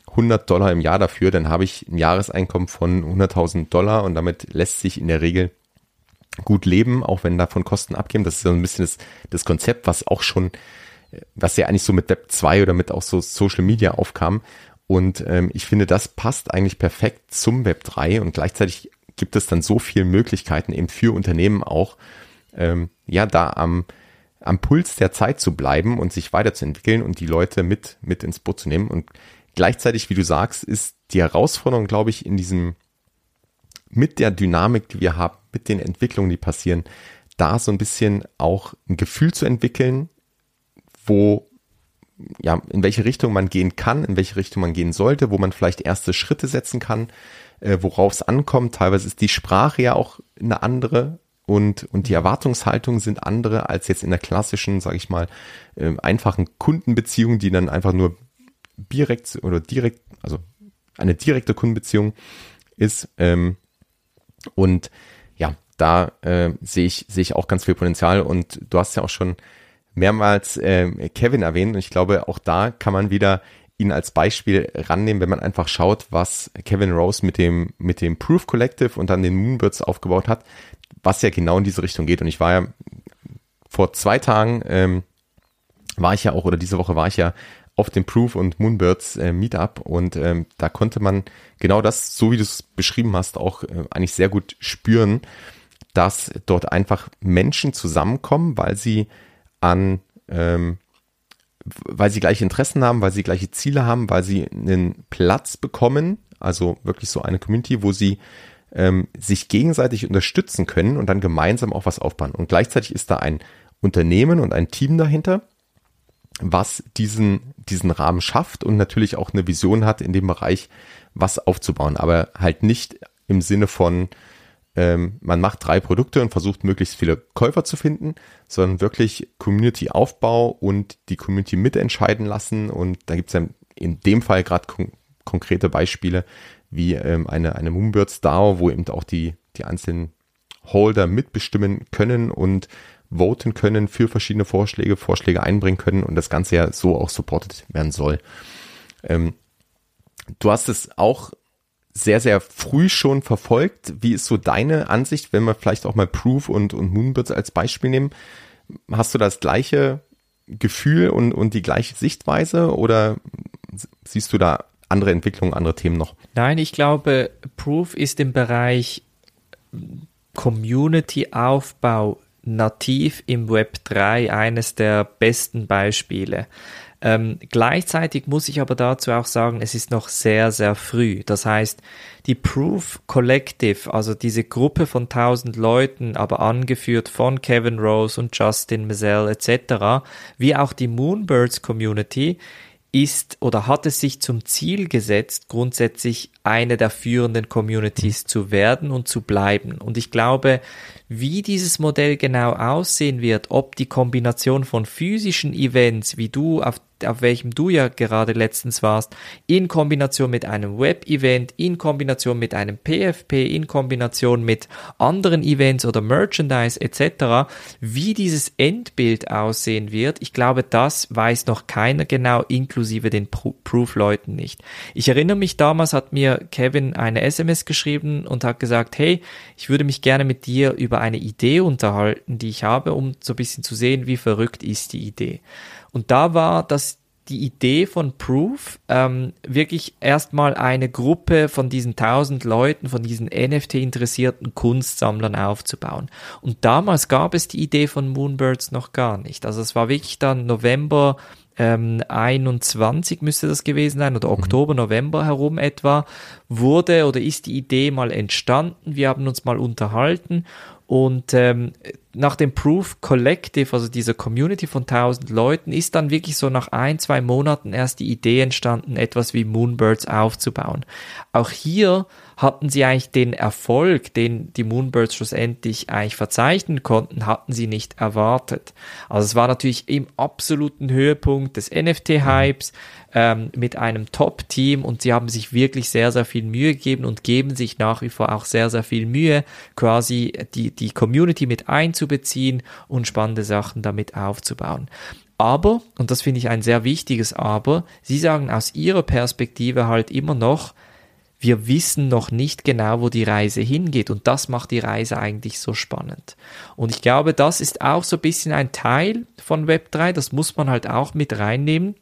100 Dollar im Jahr dafür, dann habe ich ein Jahreseinkommen von 100.000 Dollar und damit lässt sich in der Regel gut leben, auch wenn davon Kosten abgeben. Das ist so ein bisschen das, das Konzept, was auch schon, was ja eigentlich so mit Web 2 oder mit auch so Social Media aufkam. Und ähm, ich finde, das passt eigentlich perfekt zum Web 3 und gleichzeitig gibt es dann so viele Möglichkeiten eben für Unternehmen auch, ähm, ja, da am, am Puls der Zeit zu bleiben und sich weiterzuentwickeln und die Leute mit, mit ins Boot zu nehmen. Und gleichzeitig, wie du sagst, ist die Herausforderung, glaube ich, in diesem, mit der Dynamik, die wir haben, mit den Entwicklungen, die passieren, da so ein bisschen auch ein Gefühl zu entwickeln, wo, ja, in welche Richtung man gehen kann, in welche Richtung man gehen sollte, wo man vielleicht erste Schritte setzen kann, äh, worauf es ankommt. Teilweise ist die Sprache ja auch eine andere und, und die Erwartungshaltungen sind andere als jetzt in der klassischen, sage ich mal, äh, einfachen Kundenbeziehung, die dann einfach nur direkt oder direkt, also eine direkte Kundenbeziehung ist. Ähm, und ja, da äh, sehe ich, sehe ich auch ganz viel Potenzial. Und du hast ja auch schon mehrmals äh, Kevin erwähnt. Und ich glaube, auch da kann man wieder ihn als Beispiel rannehmen, wenn man einfach schaut, was Kevin Rose mit dem, mit dem Proof Collective und dann den Moonbirds aufgebaut hat, was ja genau in diese Richtung geht. Und ich war ja vor zwei Tagen, ähm, war ich ja auch, oder diese Woche war ich ja auf dem Proof und Moonbirds äh, Meetup und ähm, da konnte man genau das, so wie du es beschrieben hast, auch äh, eigentlich sehr gut spüren, dass dort einfach Menschen zusammenkommen, weil sie an ähm, weil sie gleiche Interessen haben, weil sie gleiche Ziele haben, weil sie einen Platz bekommen, also wirklich so eine Community, wo sie ähm, sich gegenseitig unterstützen können und dann gemeinsam auch was aufbauen. Und gleichzeitig ist da ein Unternehmen und ein Team dahinter, was diesen, diesen Rahmen schafft und natürlich auch eine Vision hat, in dem Bereich was aufzubauen, aber halt nicht im Sinne von, ähm, man macht drei Produkte und versucht möglichst viele Käufer zu finden, sondern wirklich Community-Aufbau und die Community mitentscheiden lassen. Und da gibt es ja in dem Fall gerade kon konkrete Beispiele wie ähm, eine, eine Moonbirds DAO, wo eben auch die, die einzelnen Holder mitbestimmen können und voten können für verschiedene Vorschläge, Vorschläge einbringen können und das Ganze ja so auch supported werden soll. Ähm, du hast es auch sehr, sehr früh schon verfolgt. Wie ist so deine Ansicht, wenn wir vielleicht auch mal Proof und, und Moonbirds als Beispiel nehmen? Hast du das gleiche Gefühl und, und die gleiche Sichtweise oder siehst du da andere Entwicklungen, andere Themen noch? Nein, ich glaube, Proof ist im Bereich Community-Aufbau nativ im Web 3 eines der besten Beispiele. Ähm, gleichzeitig muss ich aber dazu auch sagen, es ist noch sehr, sehr früh. Das heißt, die Proof Collective, also diese Gruppe von tausend Leuten, aber angeführt von Kevin Rose und Justin Mazel etc., wie auch die Moonbirds Community, ist oder hat es sich zum Ziel gesetzt, grundsätzlich eine der führenden Communities zu werden und zu bleiben. Und ich glaube, wie dieses Modell genau aussehen wird, ob die Kombination von physischen Events, wie du auf auf welchem du ja gerade letztens warst, in Kombination mit einem Web-Event, in Kombination mit einem PFP, in Kombination mit anderen Events oder Merchandise etc., wie dieses Endbild aussehen wird, ich glaube, das weiß noch keiner genau, inklusive den Proof-Leuten nicht. Ich erinnere mich, damals hat mir Kevin eine SMS geschrieben und hat gesagt, hey, ich würde mich gerne mit dir über eine Idee unterhalten, die ich habe, um so ein bisschen zu sehen, wie verrückt ist die Idee. Und da war das die Idee von Proof, ähm, wirklich erstmal eine Gruppe von diesen tausend Leuten, von diesen NFT-interessierten Kunstsammlern aufzubauen. Und damals gab es die Idee von Moonbirds noch gar nicht. Also es war wirklich dann November ähm, 21 müsste das gewesen sein oder mhm. Oktober, November herum etwa, wurde oder ist die Idee mal entstanden. Wir haben uns mal unterhalten und ähm, nach dem Proof Collective, also dieser Community von 1000 Leuten, ist dann wirklich so nach ein, zwei Monaten erst die Idee entstanden, etwas wie Moonbirds aufzubauen. Auch hier hatten sie eigentlich den Erfolg, den die Moonbirds schlussendlich eigentlich verzeichnen konnten, hatten sie nicht erwartet. Also es war natürlich im absoluten Höhepunkt des NFT-Hypes ähm, mit einem Top-Team und sie haben sich wirklich sehr, sehr viel Mühe gegeben und geben sich nach wie vor auch sehr, sehr viel Mühe, quasi die, die Community mit einzubeziehen und spannende Sachen damit aufzubauen. Aber, und das finde ich ein sehr wichtiges Aber, sie sagen aus ihrer Perspektive halt immer noch, wir wissen noch nicht genau, wo die Reise hingeht und das macht die Reise eigentlich so spannend. Und ich glaube, das ist auch so ein bisschen ein Teil von Web3, das muss man halt auch mit reinnehmen,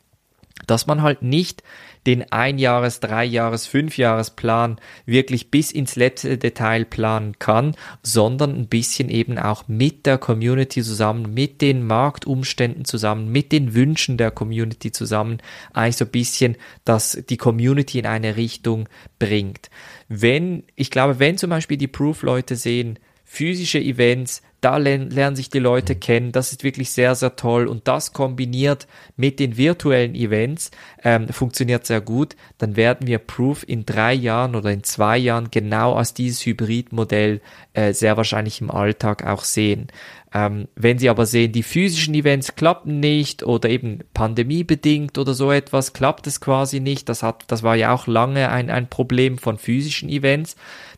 dass man halt nicht den Einjahres-, Dreijahres-, Fünfjahresplan wirklich bis ins letzte Detail planen kann, sondern ein bisschen eben auch mit der Community zusammen, mit den Marktumständen zusammen, mit den Wünschen der Community zusammen, eigentlich so ein bisschen, dass die Community in eine Richtung bringt. Wenn, ich glaube, wenn zum Beispiel die Proof-Leute sehen, physische Events, da lernen sich die Leute kennen. Das ist wirklich sehr, sehr toll. Und das kombiniert mit den virtuellen Events ähm, funktioniert sehr gut. Dann werden wir Proof in drei Jahren oder in zwei Jahren genau als dieses Hybridmodell äh, sehr wahrscheinlich im Alltag auch sehen. Ähm, wenn Sie aber sehen, die physischen Events klappen nicht oder eben pandemiebedingt oder so etwas, klappt es quasi nicht. Das hat, das war ja auch lange ein, ein Problem von physischen Events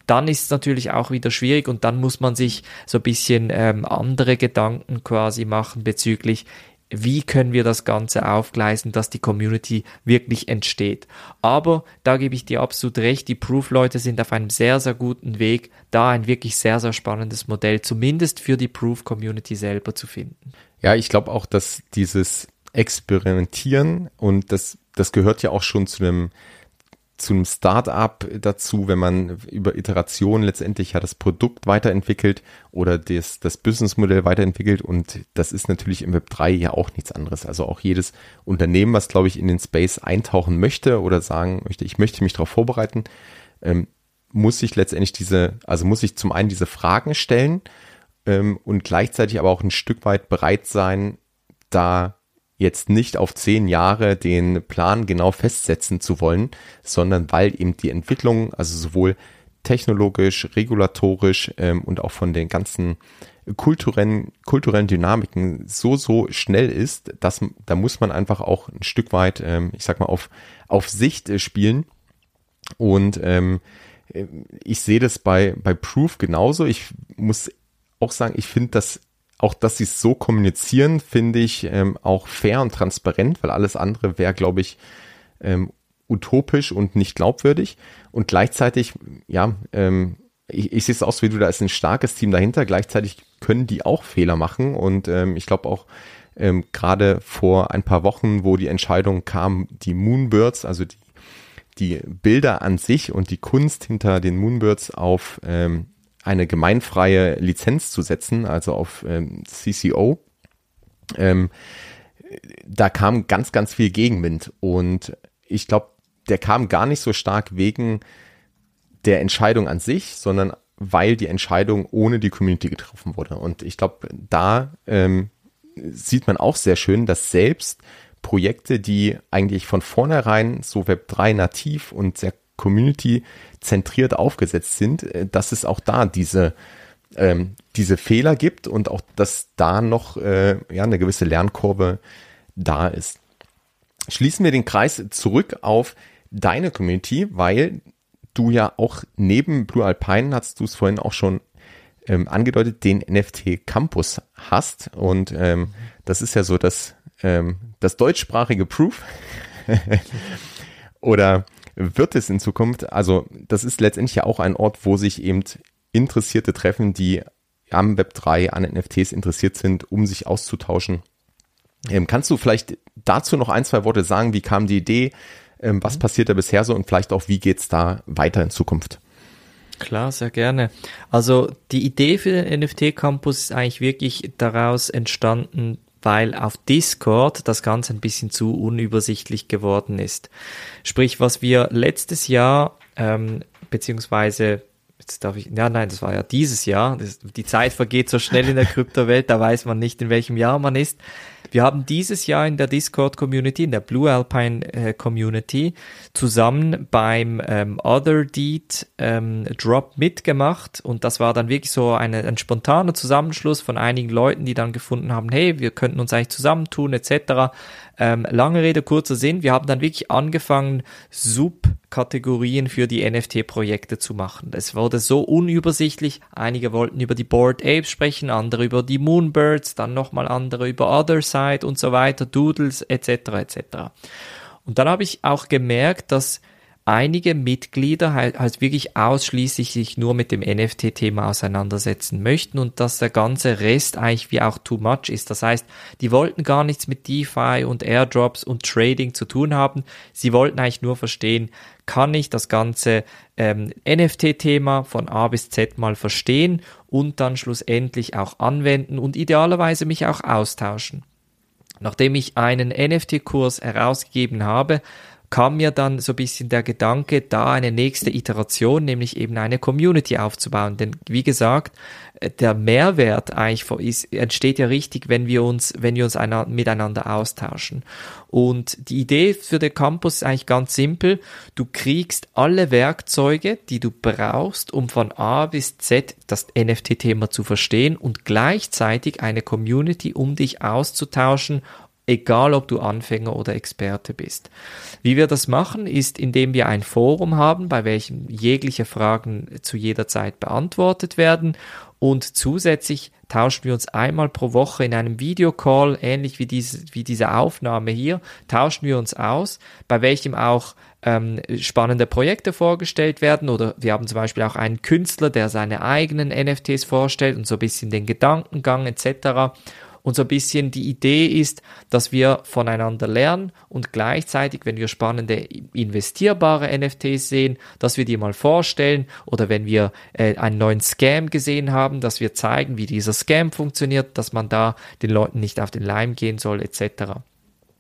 dann ist es natürlich auch wieder schwierig und dann muss man sich so ein bisschen ähm, andere Gedanken quasi machen bezüglich, wie können wir das Ganze aufgleisen, dass die Community wirklich entsteht. Aber da gebe ich dir absolut recht, die Proof-Leute sind auf einem sehr, sehr guten Weg, da ein wirklich sehr, sehr spannendes Modell, zumindest für die Proof-Community selber zu finden. Ja, ich glaube auch, dass dieses Experimentieren und das, das gehört ja auch schon zu einem zu einem Start-up dazu, wenn man über Iterationen letztendlich ja das Produkt weiterentwickelt oder das, das Businessmodell weiterentwickelt und das ist natürlich im Web 3 ja auch nichts anderes. Also auch jedes Unternehmen, was glaube ich in den Space eintauchen möchte oder sagen möchte, ich möchte mich darauf vorbereiten, ähm, muss sich letztendlich diese, also muss ich zum einen diese Fragen stellen ähm, und gleichzeitig aber auch ein Stück weit bereit sein, da jetzt nicht auf zehn Jahre den Plan genau festsetzen zu wollen, sondern weil eben die Entwicklung, also sowohl technologisch, regulatorisch ähm, und auch von den ganzen kulturellen, kulturellen Dynamiken so, so schnell ist, dass da muss man einfach auch ein Stück weit, ähm, ich sag mal, auf, auf Sicht äh, spielen. Und ähm, ich sehe das bei, bei Proof genauso. Ich muss auch sagen, ich finde das auch, dass sie es so kommunizieren, finde ich ähm, auch fair und transparent, weil alles andere wäre, glaube ich, ähm, utopisch und nicht glaubwürdig. Und gleichzeitig, ja, ähm, ich, ich sehe es aus wie du, da ist ein starkes Team dahinter. Gleichzeitig können die auch Fehler machen. Und ähm, ich glaube auch, ähm, gerade vor ein paar Wochen, wo die Entscheidung kam, die Moonbirds, also die, die Bilder an sich und die Kunst hinter den Moonbirds auf ähm, eine gemeinfreie Lizenz zu setzen, also auf ähm, CCO. Ähm, da kam ganz, ganz viel Gegenwind und ich glaube, der kam gar nicht so stark wegen der Entscheidung an sich, sondern weil die Entscheidung ohne die Community getroffen wurde. Und ich glaube, da ähm, sieht man auch sehr schön, dass selbst Projekte, die eigentlich von vornherein so Web3 nativ und sehr Community zentriert aufgesetzt sind, äh, dass es auch da diese ähm, diese Fehler gibt und auch, dass da noch äh, ja eine gewisse Lernkurve da ist. Schließen wir den Kreis zurück auf deine Community, weil du ja auch neben Blue Alpine, hast du es vorhin auch schon ähm, angedeutet, den NFT Campus hast. Und ähm, das ist ja so das, ähm, das deutschsprachige Proof. [laughs] Oder wird es in Zukunft, also das ist letztendlich ja auch ein Ort, wo sich eben Interessierte treffen, die am Web 3 an NFTs interessiert sind, um sich auszutauschen. Ähm, kannst du vielleicht dazu noch ein, zwei Worte sagen? Wie kam die Idee? Ähm, was mhm. passiert da bisher so und vielleicht auch, wie geht's da weiter in Zukunft? Klar, sehr gerne. Also die Idee für den NFT Campus ist eigentlich wirklich daraus entstanden, weil auf Discord das Ganze ein bisschen zu unübersichtlich geworden ist. Sprich, was wir letztes Jahr, ähm, beziehungsweise jetzt darf ich, ja nein, das war ja dieses Jahr, das, die Zeit vergeht so schnell in der Kryptowelt, da weiß man nicht, in welchem Jahr man ist. Wir haben dieses Jahr in der Discord-Community, in der Blue Alpine äh, zusammen beim ähm, Other Deed ähm, Drop mitgemacht und das war dann wirklich so eine, ein spontaner Zusammenschluss von einigen Leuten, die dann gefunden haben, hey, wir könnten uns eigentlich zusammentun etc. Ähm, lange Rede, kurzer Sinn, wir haben dann wirklich angefangen, Subkategorien für die NFT-Projekte zu machen. Es wurde so unübersichtlich. Einige wollten über die Board Apes sprechen, andere über die Moonbirds, dann nochmal andere über Other Side und so weiter, Doodles etc. etc. Und dann habe ich auch gemerkt, dass einige Mitglieder halt, halt wirklich ausschließlich sich nur mit dem NFT-Thema auseinandersetzen möchten und dass der ganze Rest eigentlich wie auch too much ist. Das heißt, die wollten gar nichts mit DeFi und Airdrops und Trading zu tun haben. Sie wollten eigentlich nur verstehen, kann ich das ganze ähm, NFT-Thema von A bis Z mal verstehen und dann schlussendlich auch anwenden und idealerweise mich auch austauschen. Nachdem ich einen NFT-Kurs herausgegeben habe, kam mir dann so ein bisschen der Gedanke, da eine nächste Iteration, nämlich eben eine Community aufzubauen. Denn wie gesagt, äh, der Mehrwert eigentlich ist, entsteht ja richtig, wenn wir uns, wenn wir uns einer, miteinander austauschen. Und die Idee für den Campus ist eigentlich ganz simpel. Du kriegst alle Werkzeuge, die du brauchst, um von A bis Z das NFT-Thema zu verstehen und gleichzeitig eine Community, um dich auszutauschen egal ob du Anfänger oder Experte bist. Wie wir das machen, ist, indem wir ein Forum haben, bei welchem jegliche Fragen zu jeder Zeit beantwortet werden und zusätzlich tauschen wir uns einmal pro Woche in einem Videocall, ähnlich wie diese, wie diese Aufnahme hier, tauschen wir uns aus, bei welchem auch ähm, spannende Projekte vorgestellt werden oder wir haben zum Beispiel auch einen Künstler, der seine eigenen NFTs vorstellt und so ein bisschen den Gedankengang etc. Und so ein bisschen die Idee ist, dass wir voneinander lernen und gleichzeitig, wenn wir spannende investierbare NFTs sehen, dass wir die mal vorstellen oder wenn wir äh, einen neuen Scam gesehen haben, dass wir zeigen, wie dieser Scam funktioniert, dass man da den Leuten nicht auf den Leim gehen soll etc.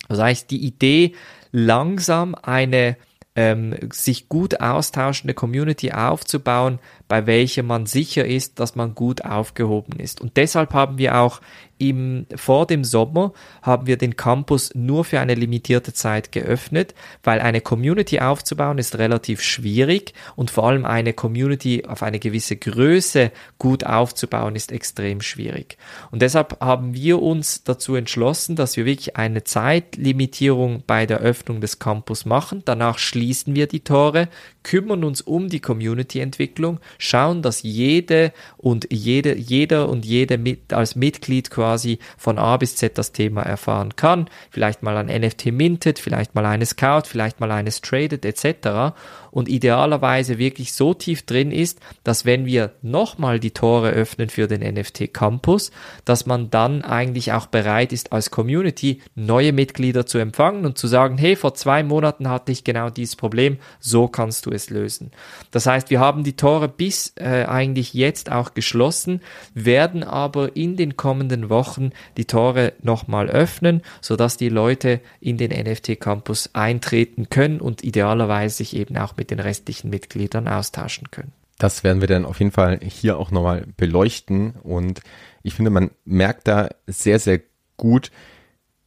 Das heißt, die Idee, langsam eine ähm, sich gut austauschende Community aufzubauen, bei welcher man sicher ist, dass man gut aufgehoben ist. Und deshalb haben wir auch im, vor dem Sommer haben wir den Campus nur für eine limitierte Zeit geöffnet, weil eine Community aufzubauen ist relativ schwierig und vor allem eine Community auf eine gewisse Größe gut aufzubauen ist extrem schwierig. Und deshalb haben wir uns dazu entschlossen, dass wir wirklich eine Zeitlimitierung bei der Öffnung des Campus machen. Danach schließen wir die Tore, kümmern uns um die Community-Entwicklung, schauen, dass jede und jede, jeder und jede mit, als Mitglied quasi von A bis Z das Thema erfahren kann. Vielleicht mal ein NFT mintet, vielleicht mal eines kauft, vielleicht mal eines tradet etc. Und idealerweise wirklich so tief drin ist, dass wenn wir nochmal die Tore öffnen für den NFT Campus, dass man dann eigentlich auch bereit ist, als Community neue Mitglieder zu empfangen und zu sagen, hey, vor zwei Monaten hatte ich genau dieses Problem, so kannst du es lösen. Das heißt, wir haben die Tore bis äh, eigentlich jetzt auch geschlossen, werden aber in den kommenden Wochen die Tore nochmal öffnen, sodass die Leute in den NFT Campus eintreten können und idealerweise sich eben auch mit den restlichen Mitgliedern austauschen können. Das werden wir dann auf jeden Fall hier auch nochmal beleuchten und ich finde, man merkt da sehr, sehr gut,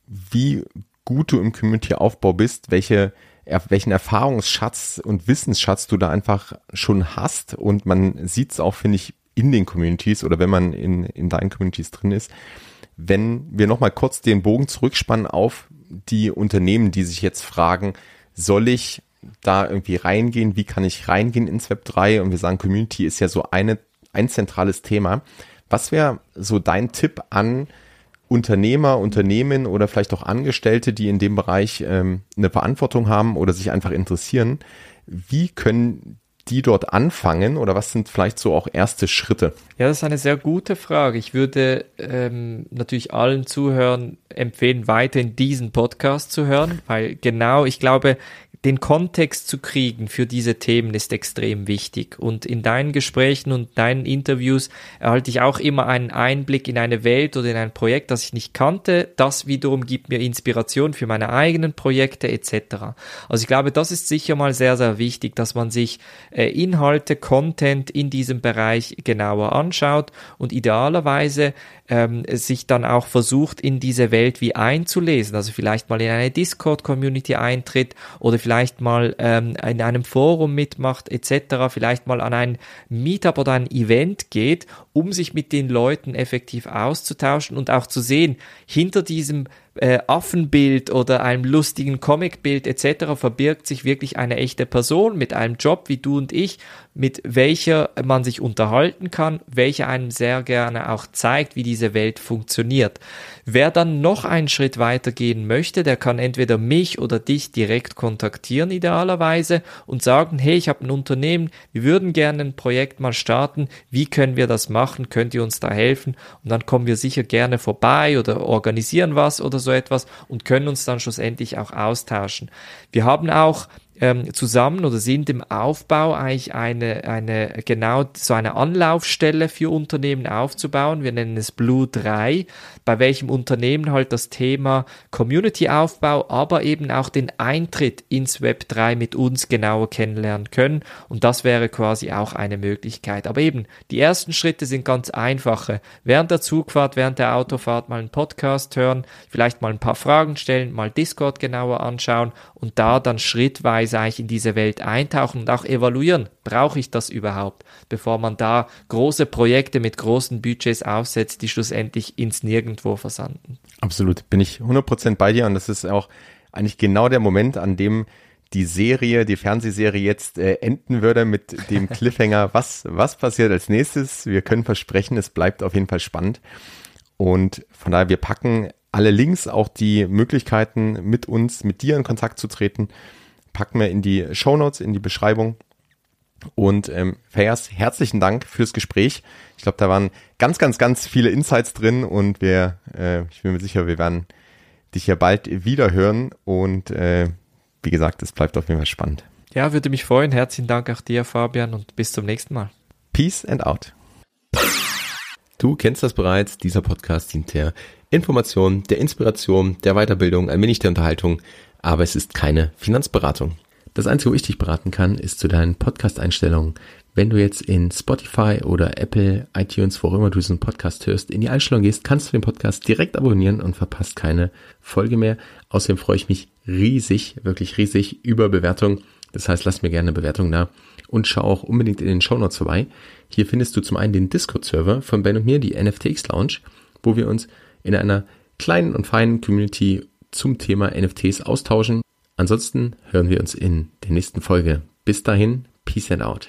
wie gut du im Community-Aufbau bist, welche welchen Erfahrungsschatz und Wissensschatz du da einfach schon hast. Und man sieht es auch, finde ich, in den Communities oder wenn man in, in deinen Communities drin ist. Wenn wir nochmal kurz den Bogen zurückspannen auf die Unternehmen, die sich jetzt fragen, soll ich da irgendwie reingehen? Wie kann ich reingehen ins Web 3? Und wir sagen, Community ist ja so eine, ein zentrales Thema. Was wäre so dein Tipp an Unternehmer, Unternehmen oder vielleicht auch Angestellte, die in dem Bereich ähm, eine Verantwortung haben oder sich einfach interessieren, wie können die dort anfangen oder was sind vielleicht so auch erste Schritte? Ja, das ist eine sehr gute Frage. Ich würde ähm, natürlich allen Zuhörern empfehlen, weiter in diesen Podcast zu hören, weil genau, ich glaube, den Kontext zu kriegen für diese Themen ist extrem wichtig. Und in deinen Gesprächen und deinen Interviews erhalte ich auch immer einen Einblick in eine Welt oder in ein Projekt, das ich nicht kannte. Das wiederum gibt mir Inspiration für meine eigenen Projekte etc. Also ich glaube, das ist sicher mal sehr, sehr wichtig, dass man sich Inhalte, Content in diesem Bereich genauer anschaut und idealerweise ähm, sich dann auch versucht, in diese Welt wie einzulesen. Also vielleicht mal in eine Discord-Community eintritt oder vielleicht mal ähm, in einem Forum mitmacht etc., vielleicht mal an ein Meetup oder ein Event geht, um sich mit den Leuten effektiv auszutauschen und auch zu sehen, hinter diesem äh, Affenbild oder einem lustigen Comicbild etc. verbirgt sich wirklich eine echte Person mit einem Job wie du und ich, mit welcher man sich unterhalten kann, welche einem sehr gerne auch zeigt, wie diese Welt funktioniert. Wer dann noch einen Schritt weiter gehen möchte, der kann entweder mich oder dich direkt kontaktieren idealerweise und sagen, hey, ich habe ein Unternehmen, wir würden gerne ein Projekt mal starten, wie können wir das machen, könnt ihr uns da helfen? Und dann kommen wir sicher gerne vorbei oder organisieren was oder so etwas und können uns dann schlussendlich auch austauschen. Wir haben auch ähm, zusammen oder sind im Aufbau eigentlich eine, eine, genau so eine Anlaufstelle für Unternehmen aufzubauen. Wir nennen es Blue 3, bei welchem Unternehmen halt das Thema Community-Aufbau, aber eben auch den Eintritt ins Web 3 mit uns genauer kennenlernen können. Und das wäre quasi auch eine Möglichkeit. Aber eben, die ersten Schritte sind ganz einfache. Während der Zugfahrt, während der Autofahrt mal einen Podcast hören, vielleicht mal ein paar Fragen stellen, mal Discord genauer anschauen und da dann schrittweise eigentlich in diese Welt eintauchen und auch evaluieren, brauche ich das überhaupt, bevor man da große Projekte mit großen Budgets aufsetzt, die schlussendlich ins Nirgendwo versanden. Absolut, bin ich 100% bei dir und das ist auch eigentlich genau der Moment, an dem die Serie, die Fernsehserie jetzt äh, enden würde mit dem [laughs] Cliffhanger. Was, was passiert als nächstes? Wir können versprechen, es bleibt auf jeden Fall spannend. Und von daher, wir packen alle Links, auch die Möglichkeiten, mit uns, mit dir in Kontakt zu treten, packen wir in die Show Notes, in die Beschreibung. Und ähm, Fayas, herzlichen Dank fürs Gespräch. Ich glaube, da waren ganz, ganz, ganz viele Insights drin und wir, äh, ich bin mir sicher, wir werden dich ja bald wieder hören und äh, wie gesagt, es bleibt auf jeden Fall spannend. Ja, würde mich freuen. Herzlichen Dank auch dir, Fabian, und bis zum nächsten Mal. Peace and out. Du kennst das bereits, dieser Podcast dient der Information, der Inspiration, der Weiterbildung, ein wenig der Unterhaltung, aber es ist keine Finanzberatung. Das Einzige, wo ich dich beraten kann, ist zu deinen Podcast-Einstellungen. Wenn du jetzt in Spotify oder Apple, iTunes, wo immer du diesen Podcast hörst, in die Einstellung gehst, kannst du den Podcast direkt abonnieren und verpasst keine Folge mehr. Außerdem freue ich mich riesig, wirklich riesig über Bewertung. Das heißt, lass mir gerne eine Bewertung da und schau auch unbedingt in den Show Notes vorbei. Hier findest du zum einen den Discord-Server von Ben und mir, die NFTX Lounge, wo wir uns in einer kleinen und feinen Community zum Thema NFTs austauschen. Ansonsten hören wir uns in der nächsten Folge. Bis dahin, Peace and out.